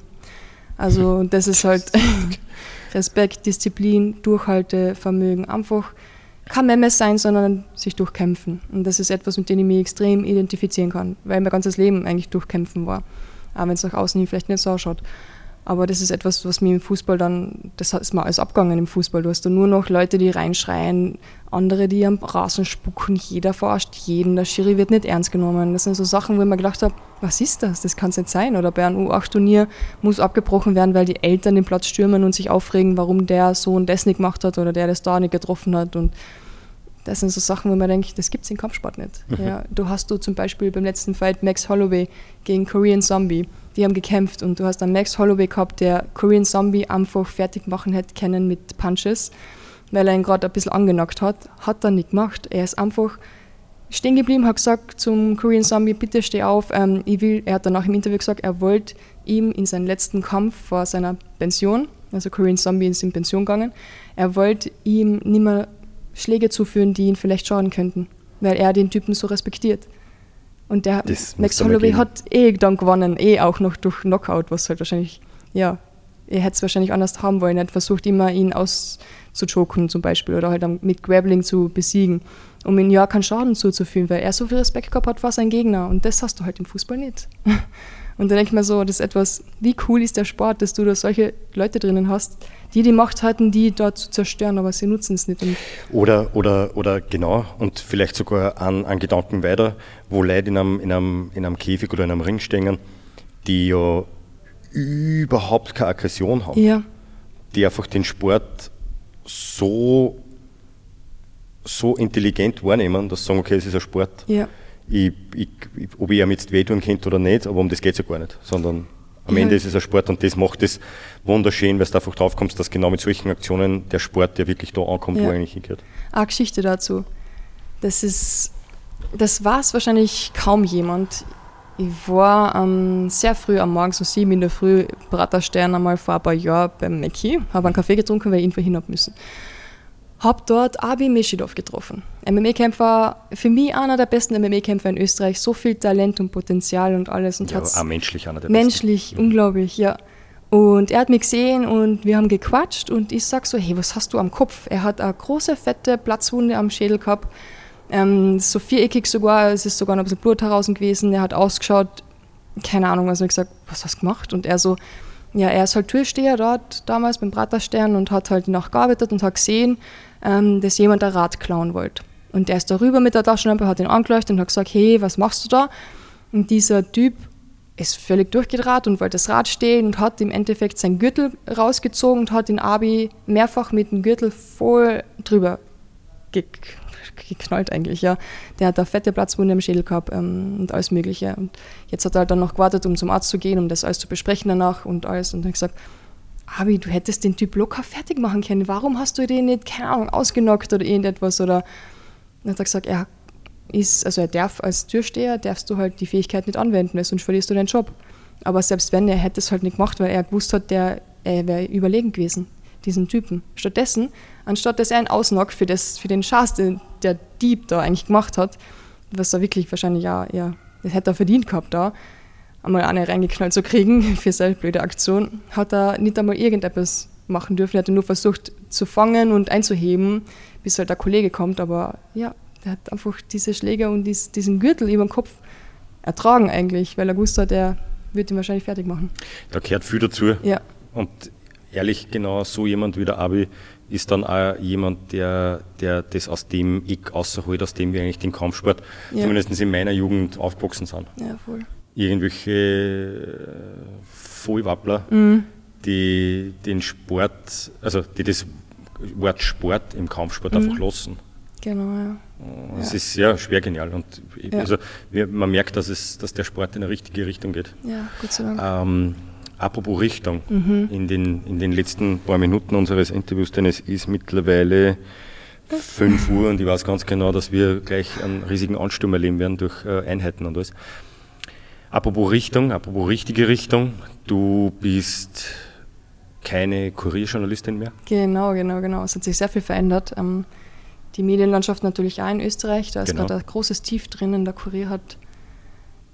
Also <laughs> das ist halt <laughs> Respekt, Disziplin, Durchhaltevermögen, einfach kein Memes sein, sondern sich durchkämpfen. Und das ist etwas, mit dem ich mich extrem identifizieren kann, weil mein ganzes Leben eigentlich durchkämpfen war. Auch wenn es nach außen hin vielleicht nicht so ausschaut. Aber das ist etwas, was mir im Fußball dann, das ist mal alles abgegangen im Fußball. Du hast da nur noch Leute, die reinschreien, andere, die am Rasen spucken, jeder verarscht jeden, der Schiri wird nicht ernst genommen. Das sind so Sachen, wo ich mir gedacht habe, was ist das? Das kann es nicht sein. Oder bei einem U8-Turnier muss abgebrochen werden, weil die Eltern den Platz stürmen und sich aufregen, warum der Sohn das nicht gemacht hat oder der das da nicht getroffen hat. Und das sind so Sachen, wo man denkt, das gibt es im Kampfsport nicht. Mhm. Ja, du hast du zum Beispiel beim letzten Fight Max Holloway gegen Korean Zombie, die haben gekämpft und du hast dann Max Holloway gehabt, der Korean Zombie einfach fertig machen hätte können mit Punches, weil er ihn gerade ein bisschen angenockt hat. Hat er nicht gemacht. Er ist einfach stehen geblieben, hat gesagt zum Korean Zombie, bitte steh auf. Ähm, ich will, er hat danach im Interview gesagt, er wollte ihm in seinen letzten Kampf vor seiner Pension, also Korean Zombie ist in Pension gegangen, er wollte ihm nicht mehr Schläge zuführen, die ihn vielleicht schaden könnten, weil er den Typen so respektiert. Und der Max Holloway hat eh dann gewonnen, eh auch noch durch Knockout, was halt wahrscheinlich, ja, er hätte es wahrscheinlich anders haben wollen. Er hat versucht immer ihn auszuchoken zum Beispiel oder halt mit Grappling zu besiegen, um ihm ja keinen Schaden zuzufügen, weil er so viel Respekt gehabt hat vor seinem Gegner und das hast du halt im Fußball nicht. <laughs> Und da denke ich mir so, das ist etwas, wie cool ist der Sport, dass du da solche Leute drinnen hast, die die Macht hatten, die dort zu zerstören, aber sie nutzen es nicht. oder, oder, oder genau, und vielleicht sogar an, an Gedanken weiter, wo Leute in einem, in, einem, in einem Käfig oder in einem Ring stehen, die ja überhaupt keine Aggression haben. Ja. Die einfach den Sport so, so intelligent wahrnehmen, dass sie sagen, okay, es ist ein Sport. Ja ich, ich, ob ich ihm jetzt wehtun könnte oder nicht, aber um das geht es ja gar nicht, sondern am. Ende ist es ein Sport und das macht es wunderschön, weil du einfach drauf kommst, dass genau mit solchen Aktionen der Sport, der wirklich da ankommt, ja. wo er eigentlich hingehört. Eine Geschichte dazu. Das ist, das war es wahrscheinlich kaum jemand. Ich war ähm, sehr früh am Morgen, so sieben in der Früh, Praterstern einmal vor ein paar Jahren beim Mackie, habe einen Kaffee getrunken, weil ich irgendwo hin habe müssen habe dort Abi Mischidov getroffen. MMA-Kämpfer, für mich einer der besten MMA-Kämpfer in Österreich, so viel Talent und Potenzial und alles. Und ja, auch menschlich einer der menschlich, besten. Menschlich, unglaublich, ja. Und er hat mich gesehen und wir haben gequatscht und ich sag so, hey, was hast du am Kopf? Er hat eine große, fette Platzwunde am Schädel gehabt, ähm, so viereckig sogar, es ist sogar noch ein bisschen Blut heraus gewesen. Er hat ausgeschaut, keine Ahnung, also ich gesagt, was hast du gemacht? Und er so, ja, er ist halt Türsteher dort damals beim Praterstern und hat halt nachgearbeitet und hat gesehen, ähm, dass jemand ein Rad klauen wollte. Und er ist darüber mit der Taschenlampe, hat ihn angeleuchtet und hat gesagt, hey, was machst du da? Und dieser Typ ist völlig durchgedreht und wollte das Rad stehen und hat im Endeffekt seinen Gürtel rausgezogen und hat den Abi mehrfach mit dem Gürtel voll drüber geknallt eigentlich, ja. Der hat da fette Platzwunde im Schädel gehabt ähm, und alles mögliche. Und jetzt hat er halt dann noch gewartet, um zum Arzt zu gehen, um das alles zu besprechen danach und alles. Und dann gesagt, Abi, du hättest den Typ locker fertig machen können. Warum hast du den nicht, keine Ahnung, ausgenockt oder irgendetwas? Oder dann hat er gesagt, er ist, also er darf als Türsteher, darfst du halt die Fähigkeit nicht anwenden, weil sonst verlierst du deinen Job. Aber selbst wenn, er hätte es halt nicht gemacht, weil er gewusst hat, der, er wäre überlegen gewesen. diesen Typen. Stattdessen, anstatt dass er ihn ausnockt für, das, für den Schatz, den der Dieb da eigentlich gemacht hat, was er wirklich wahrscheinlich ja, ja, das hätte er verdient gehabt da, einmal eine reingeknallt zu kriegen <laughs> für seine blöde Aktion, hat er nicht einmal irgendetwas machen dürfen. Er hat nur versucht zu fangen und einzuheben, bis halt der Kollege kommt. Aber ja, der hat einfach diese Schläge und dies, diesen Gürtel über den Kopf ertragen eigentlich, weil er gewusst hat, er wird ihn wahrscheinlich fertig machen. Da gehört viel dazu. Ja. Und ehrlich, genau so jemand wie der Abi ist dann auch jemand, der, der das aus dem Eck außerholt, aus dem wir eigentlich den Kampfsport, ja. zumindest in meiner Jugend, aufgewachsen sind. Ja, voll. Irgendwelche äh, Vollwappler, mhm. die den Sport, also die das Wort Sport im Kampfsport mhm. einfach lassen. Genau, ja. Es ja. ist ja schwer genial und ja. also man merkt, dass, es, dass der Sport in eine richtige Richtung geht. Ja, Gott sei Dank. Ähm, apropos Richtung, mhm. in, den, in den letzten paar Minuten unseres Interviews, denn es ist mittlerweile 5 Uhr und ich weiß ganz genau, dass wir gleich einen riesigen Ansturm erleben werden durch äh, Einheiten und alles. Apropos Richtung, apropos richtige Richtung, du bist keine Kurierjournalistin mehr? Genau, genau, genau. Es hat sich sehr viel verändert. Ähm, die Medienlandschaft natürlich auch in Österreich. Da ist genau. gerade ein großes Tief drinnen. Der Kurier hat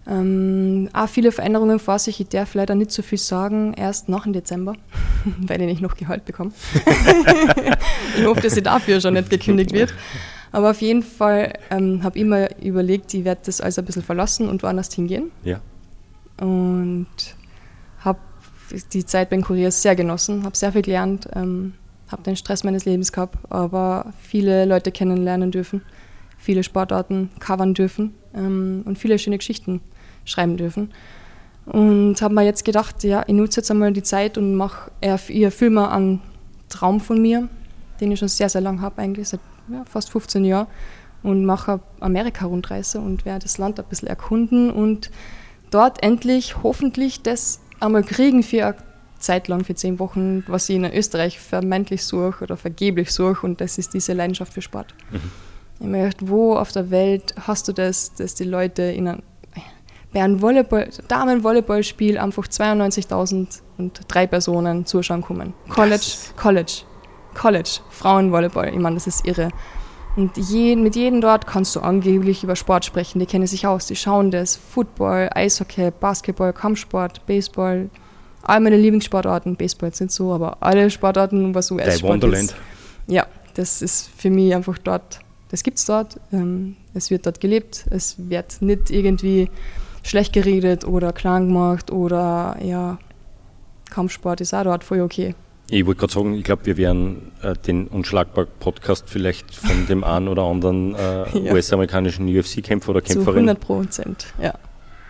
ähm, auch viele Veränderungen vor sich. Ich darf leider nicht so viel sagen, erst nach dem Dezember, <laughs> weil ich nicht noch Gehalt bekomme. <laughs> ich hoffe, dass sie dafür schon nicht gekündigt wird. Aber auf jeden Fall ähm, habe ich mir überlegt, ich werde das alles ein bisschen verlassen und woanders hingehen. Ja. Und habe die Zeit beim Kurier sehr genossen, habe sehr viel gelernt. Ähm, habe den Stress meines Lebens gehabt, aber viele Leute kennenlernen dürfen, viele Sportarten covern dürfen ähm, und viele schöne Geschichten schreiben dürfen. Und habe mir jetzt gedacht, ja, ich nutze jetzt einmal die Zeit und mache ihr Filme einen Traum von mir, den ich schon sehr, sehr lange habe, eigentlich seit ja, fast 15 Jahren. Und mache Amerika-Rundreise und werde das Land ein bisschen erkunden und dort endlich hoffentlich das einmal kriegen für Zeit lang für zehn Wochen, was ich in Österreich vermeintlich suche oder vergeblich suche, und das ist diese Leidenschaft für Sport. Mhm. Ich möchte, wo auf der Welt hast du das, dass die Leute in ein, bei einem Volleyball, Damen-Volleyballspiel einfach 92.000 und drei Personen zuschauen kommen. College. College, College, Frauenvolleyball, ich meine, das ist irre. Und jeden, mit jedem dort kannst du angeblich über Sport sprechen. Die kennen sich aus, die schauen das. Football, Eishockey, Basketball, Kampfsport, Baseball, all meine Lieblingssportarten, Baseball jetzt nicht so, aber alle Sportarten, was US-Sport ist. Ja, das ist für mich einfach dort, das gibt es dort, ähm, es wird dort gelebt, es wird nicht irgendwie schlecht geredet oder klang gemacht oder ja, Kampfsport ist auch dort voll okay. Ich wollte gerade sagen, ich glaube, wir werden äh, den Unschlagbar-Podcast vielleicht von <laughs> dem einen oder anderen äh, ja. US-amerikanischen UFC-Kämpfer oder Kämpferin. Zu 100 Prozent, ja.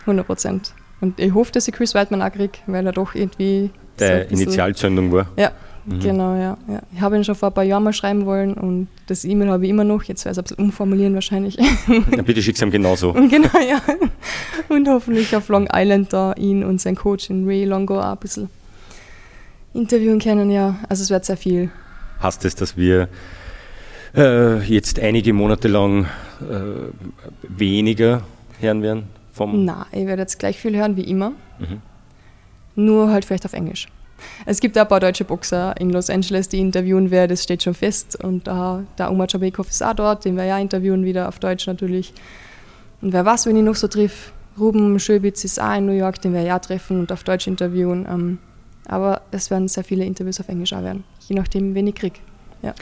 100 Prozent. Und ich hoffe, dass ich Chris Weidman auch kriege, weil er doch irgendwie. Der so Initialzündung war. Ja, mhm. genau, ja, ja. Ich habe ihn schon vor ein paar Jahren mal schreiben wollen und das E-Mail habe ich immer noch. Jetzt werde ich es ein bisschen umformulieren wahrscheinlich. <laughs> Na, bitte schick's ihm genauso. <laughs> genau, ja. Und hoffentlich auf Long Island da ihn und sein Coach in Ray Longo auch ein bisschen interviewen können, ja. Also es wird sehr viel. Heißt es, dass wir äh, jetzt einige Monate lang äh, weniger hören werden? Vom Na, ich werde jetzt gleich viel hören wie immer. Mhm. Nur halt vielleicht auf Englisch. Es gibt auch ein paar deutsche Boxer in Los Angeles, die interviewen werde, das steht schon fest. Und da, der Umar Jabekov ist auch dort, den wir ja interviewen, wieder auf Deutsch natürlich. Und wer weiß, wenn ich noch so triff, Ruben Schöbitz ist auch in New York, den wir ja treffen und auf Deutsch interviewen. Ähm, aber es werden sehr viele Interviews auf Englisch auch werden, je nachdem, wen ich kriege. Ja.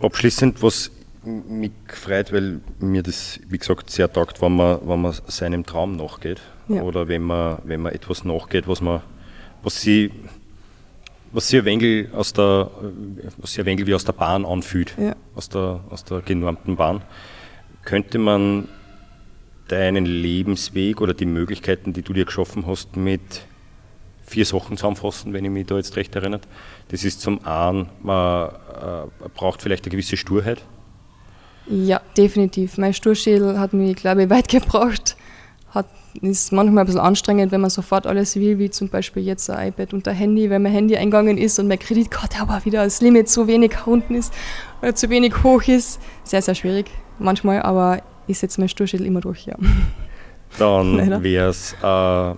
Abschließend, was mich gefreut, weil mir das, wie gesagt, sehr taugt, wenn man, wenn man seinem Traum nachgeht. Ja. Oder wenn man, wenn man etwas nachgeht, was man, was sie, was sie ein wenig aus der, was sie ein wie aus der Bahn anfühlt, ja. aus, der, aus der genormten Bahn. Könnte man deinen Lebensweg oder die Möglichkeiten, die du dir geschaffen hast, mit vier Sachen zusammenfassen, wenn ich mich da jetzt recht erinnere. Das ist zum einen, man äh, braucht vielleicht eine gewisse Sturheit, ja, definitiv. Mein Sturschädel hat mich, glaube ich, weit <laughs> gebracht. Hat, ist manchmal ein bisschen anstrengend, wenn man sofort alles will, wie zum Beispiel jetzt ein iPad und ein Handy, wenn mein Handy eingegangen ist und meine Kreditkarte aber wieder das Limit zu wenig unten ist oder zu wenig hoch ist. Sehr, sehr schwierig manchmal, aber ich setze mein Sturschädel immer durch, ja. <laughs> Dann <laughs> wäre es äh, eine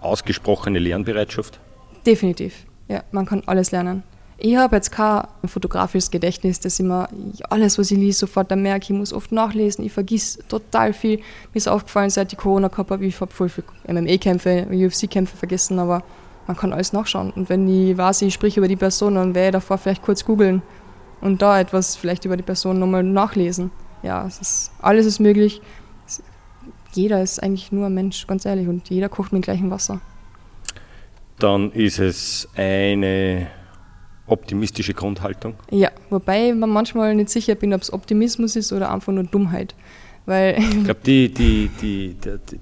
ausgesprochene Lernbereitschaft? Definitiv, ja. Man kann alles lernen Ich habe jetzt kein fotografisches Gedächtnis, dass ich mir alles, was ich lese, sofort dann merke. Ich muss oft nachlesen, ich vergiss total viel. Mir ist aufgefallen, seit ich Corona gehabt habe, ich habe voll viele MMA-Kämpfe, UFC-Kämpfe vergessen, aber man kann alles nachschauen. Und wenn ich weiß, ich spreche über die Person, dann werde ich davor vielleicht kurz googeln und da etwas vielleicht über die Person nochmal nachlesen. Ja, ist, alles ist möglich. Jeder ist eigentlich nur ein Mensch, ganz ehrlich, und jeder kocht mit gleichem Wasser. Dann ist es eine optimistische Grundhaltung? Ja, wobei man manchmal nicht sicher bin, ob es Optimismus ist oder einfach nur Dummheit. Weil ich glaube, die, die, die,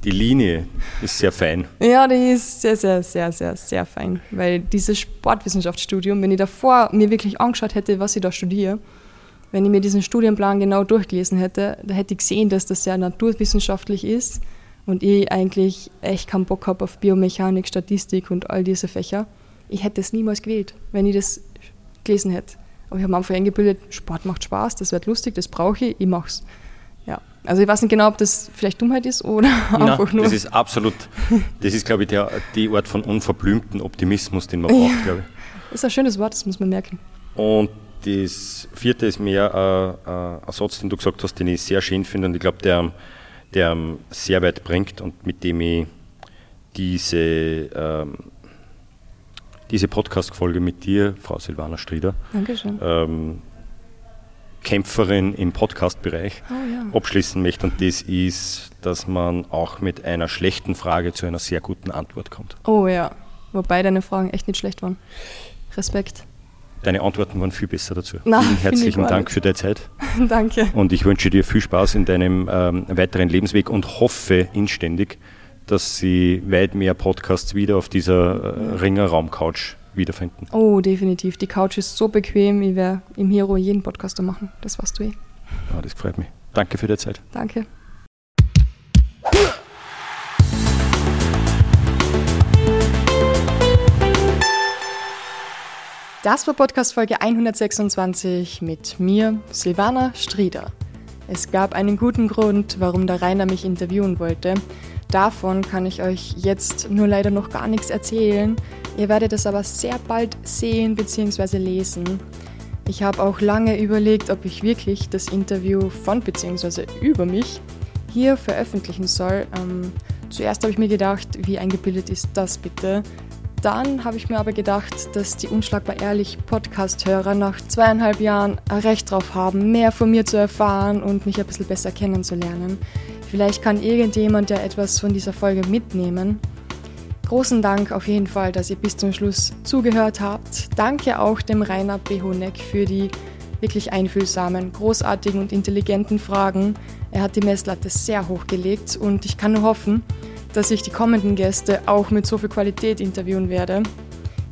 die, Linie ist sehr fein. Ja, die ist sehr, sehr, sehr, sehr, sehr fein. Weil dieses Sportwissenschaftsstudium, wenn ich davor mir wirklich angeschaut hätte, was ich da studiere, wenn ich mir diesen Studienplan genau durchgelesen hätte, da hätte ich gesehen, dass das sehr naturwissenschaftlich ist und ich eigentlich echt keinen Bock habe auf Biomechanik, Statistik und all diese Fächer. Ich hätte es niemals gewählt, wenn ich das gelesen hätte. Aber ich habe am Anfang eingebildet, Sport macht Spaß, das wird lustig, das brauche ich, ich mache es. Ja. Also ich weiß nicht genau, ob das vielleicht Dummheit ist oder <laughs> Nein, einfach nur. Das ist absolut, das ist, glaube ich, der, die Art von unverblümten Optimismus, den man braucht, ja. glaube ich. Das ist ein schönes Wort, das muss man merken. Und das vierte ist mehr äh, ein Satz, den du gesagt hast, den ich sehr schön finde und ich glaube, der, der sehr weit bringt und mit dem ich diese ähm, diese Podcast-Folge mit dir, Frau Silvana Strieder. Dankeschön. Ähm, Kämpferin im Podcast-Bereich oh, ja. abschließen möchte. Und das ist, dass man auch mit einer schlechten Frage zu einer sehr guten Antwort kommt. Oh ja, wobei deine Fragen echt nicht schlecht waren. Respekt. Deine Antworten waren viel besser dazu. Na, Vielen herzlichen Dank für deine Zeit. <laughs> Danke. Und ich wünsche dir viel Spaß in deinem ähm, weiteren Lebensweg und hoffe inständig, dass Sie weit mehr Podcasts wieder auf dieser äh, Ringer Raumcouch wiederfinden. Oh, definitiv. Die Couch ist so bequem, ich werde im Hero jeden Podcaster machen. Das warst du eh. Ja, das freut mich. Danke für die Zeit. Danke. Das war Podcast Folge 126 mit mir, Silvana Strieder. Es gab einen guten Grund, warum der Rainer mich interviewen wollte. Davon kann ich euch jetzt nur leider noch gar nichts erzählen. Ihr werdet es aber sehr bald sehen bzw. lesen. Ich habe auch lange überlegt, ob ich wirklich das Interview von bzw. über mich hier veröffentlichen soll. Ähm, zuerst habe ich mir gedacht, wie eingebildet ist das bitte? Dann habe ich mir aber gedacht, dass die Unschlagbar Ehrlich Podcast-Hörer nach zweieinhalb Jahren ein Recht drauf haben, mehr von mir zu erfahren und mich ein bisschen besser kennenzulernen. Vielleicht kann irgendjemand ja etwas von dieser Folge mitnehmen. Großen Dank auf jeden Fall, dass ihr bis zum Schluss zugehört habt. Danke auch dem Rainer Behoneck für die wirklich einfühlsamen, großartigen und intelligenten Fragen. Er hat die Messlatte sehr hoch gelegt und ich kann nur hoffen, dass ich die kommenden Gäste auch mit so viel Qualität interviewen werde.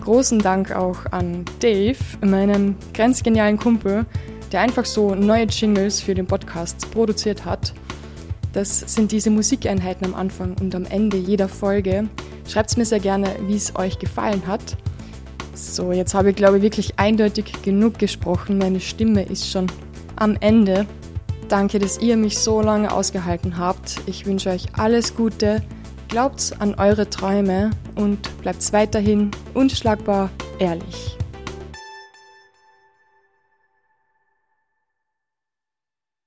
Großen Dank auch an Dave, meinem grenzgenialen Kumpel, der einfach so neue Jingles für den Podcast produziert hat. Das sind diese Musikeinheiten am Anfang und am Ende jeder Folge. Schreibt mir sehr gerne, wie es euch gefallen hat. So, jetzt habe ich glaube ich wirklich eindeutig genug gesprochen. Meine Stimme ist schon am Ende. Danke, dass ihr mich so lange ausgehalten habt. Ich wünsche euch alles Gute. Glaubt an eure Träume und bleibt weiterhin unschlagbar ehrlich.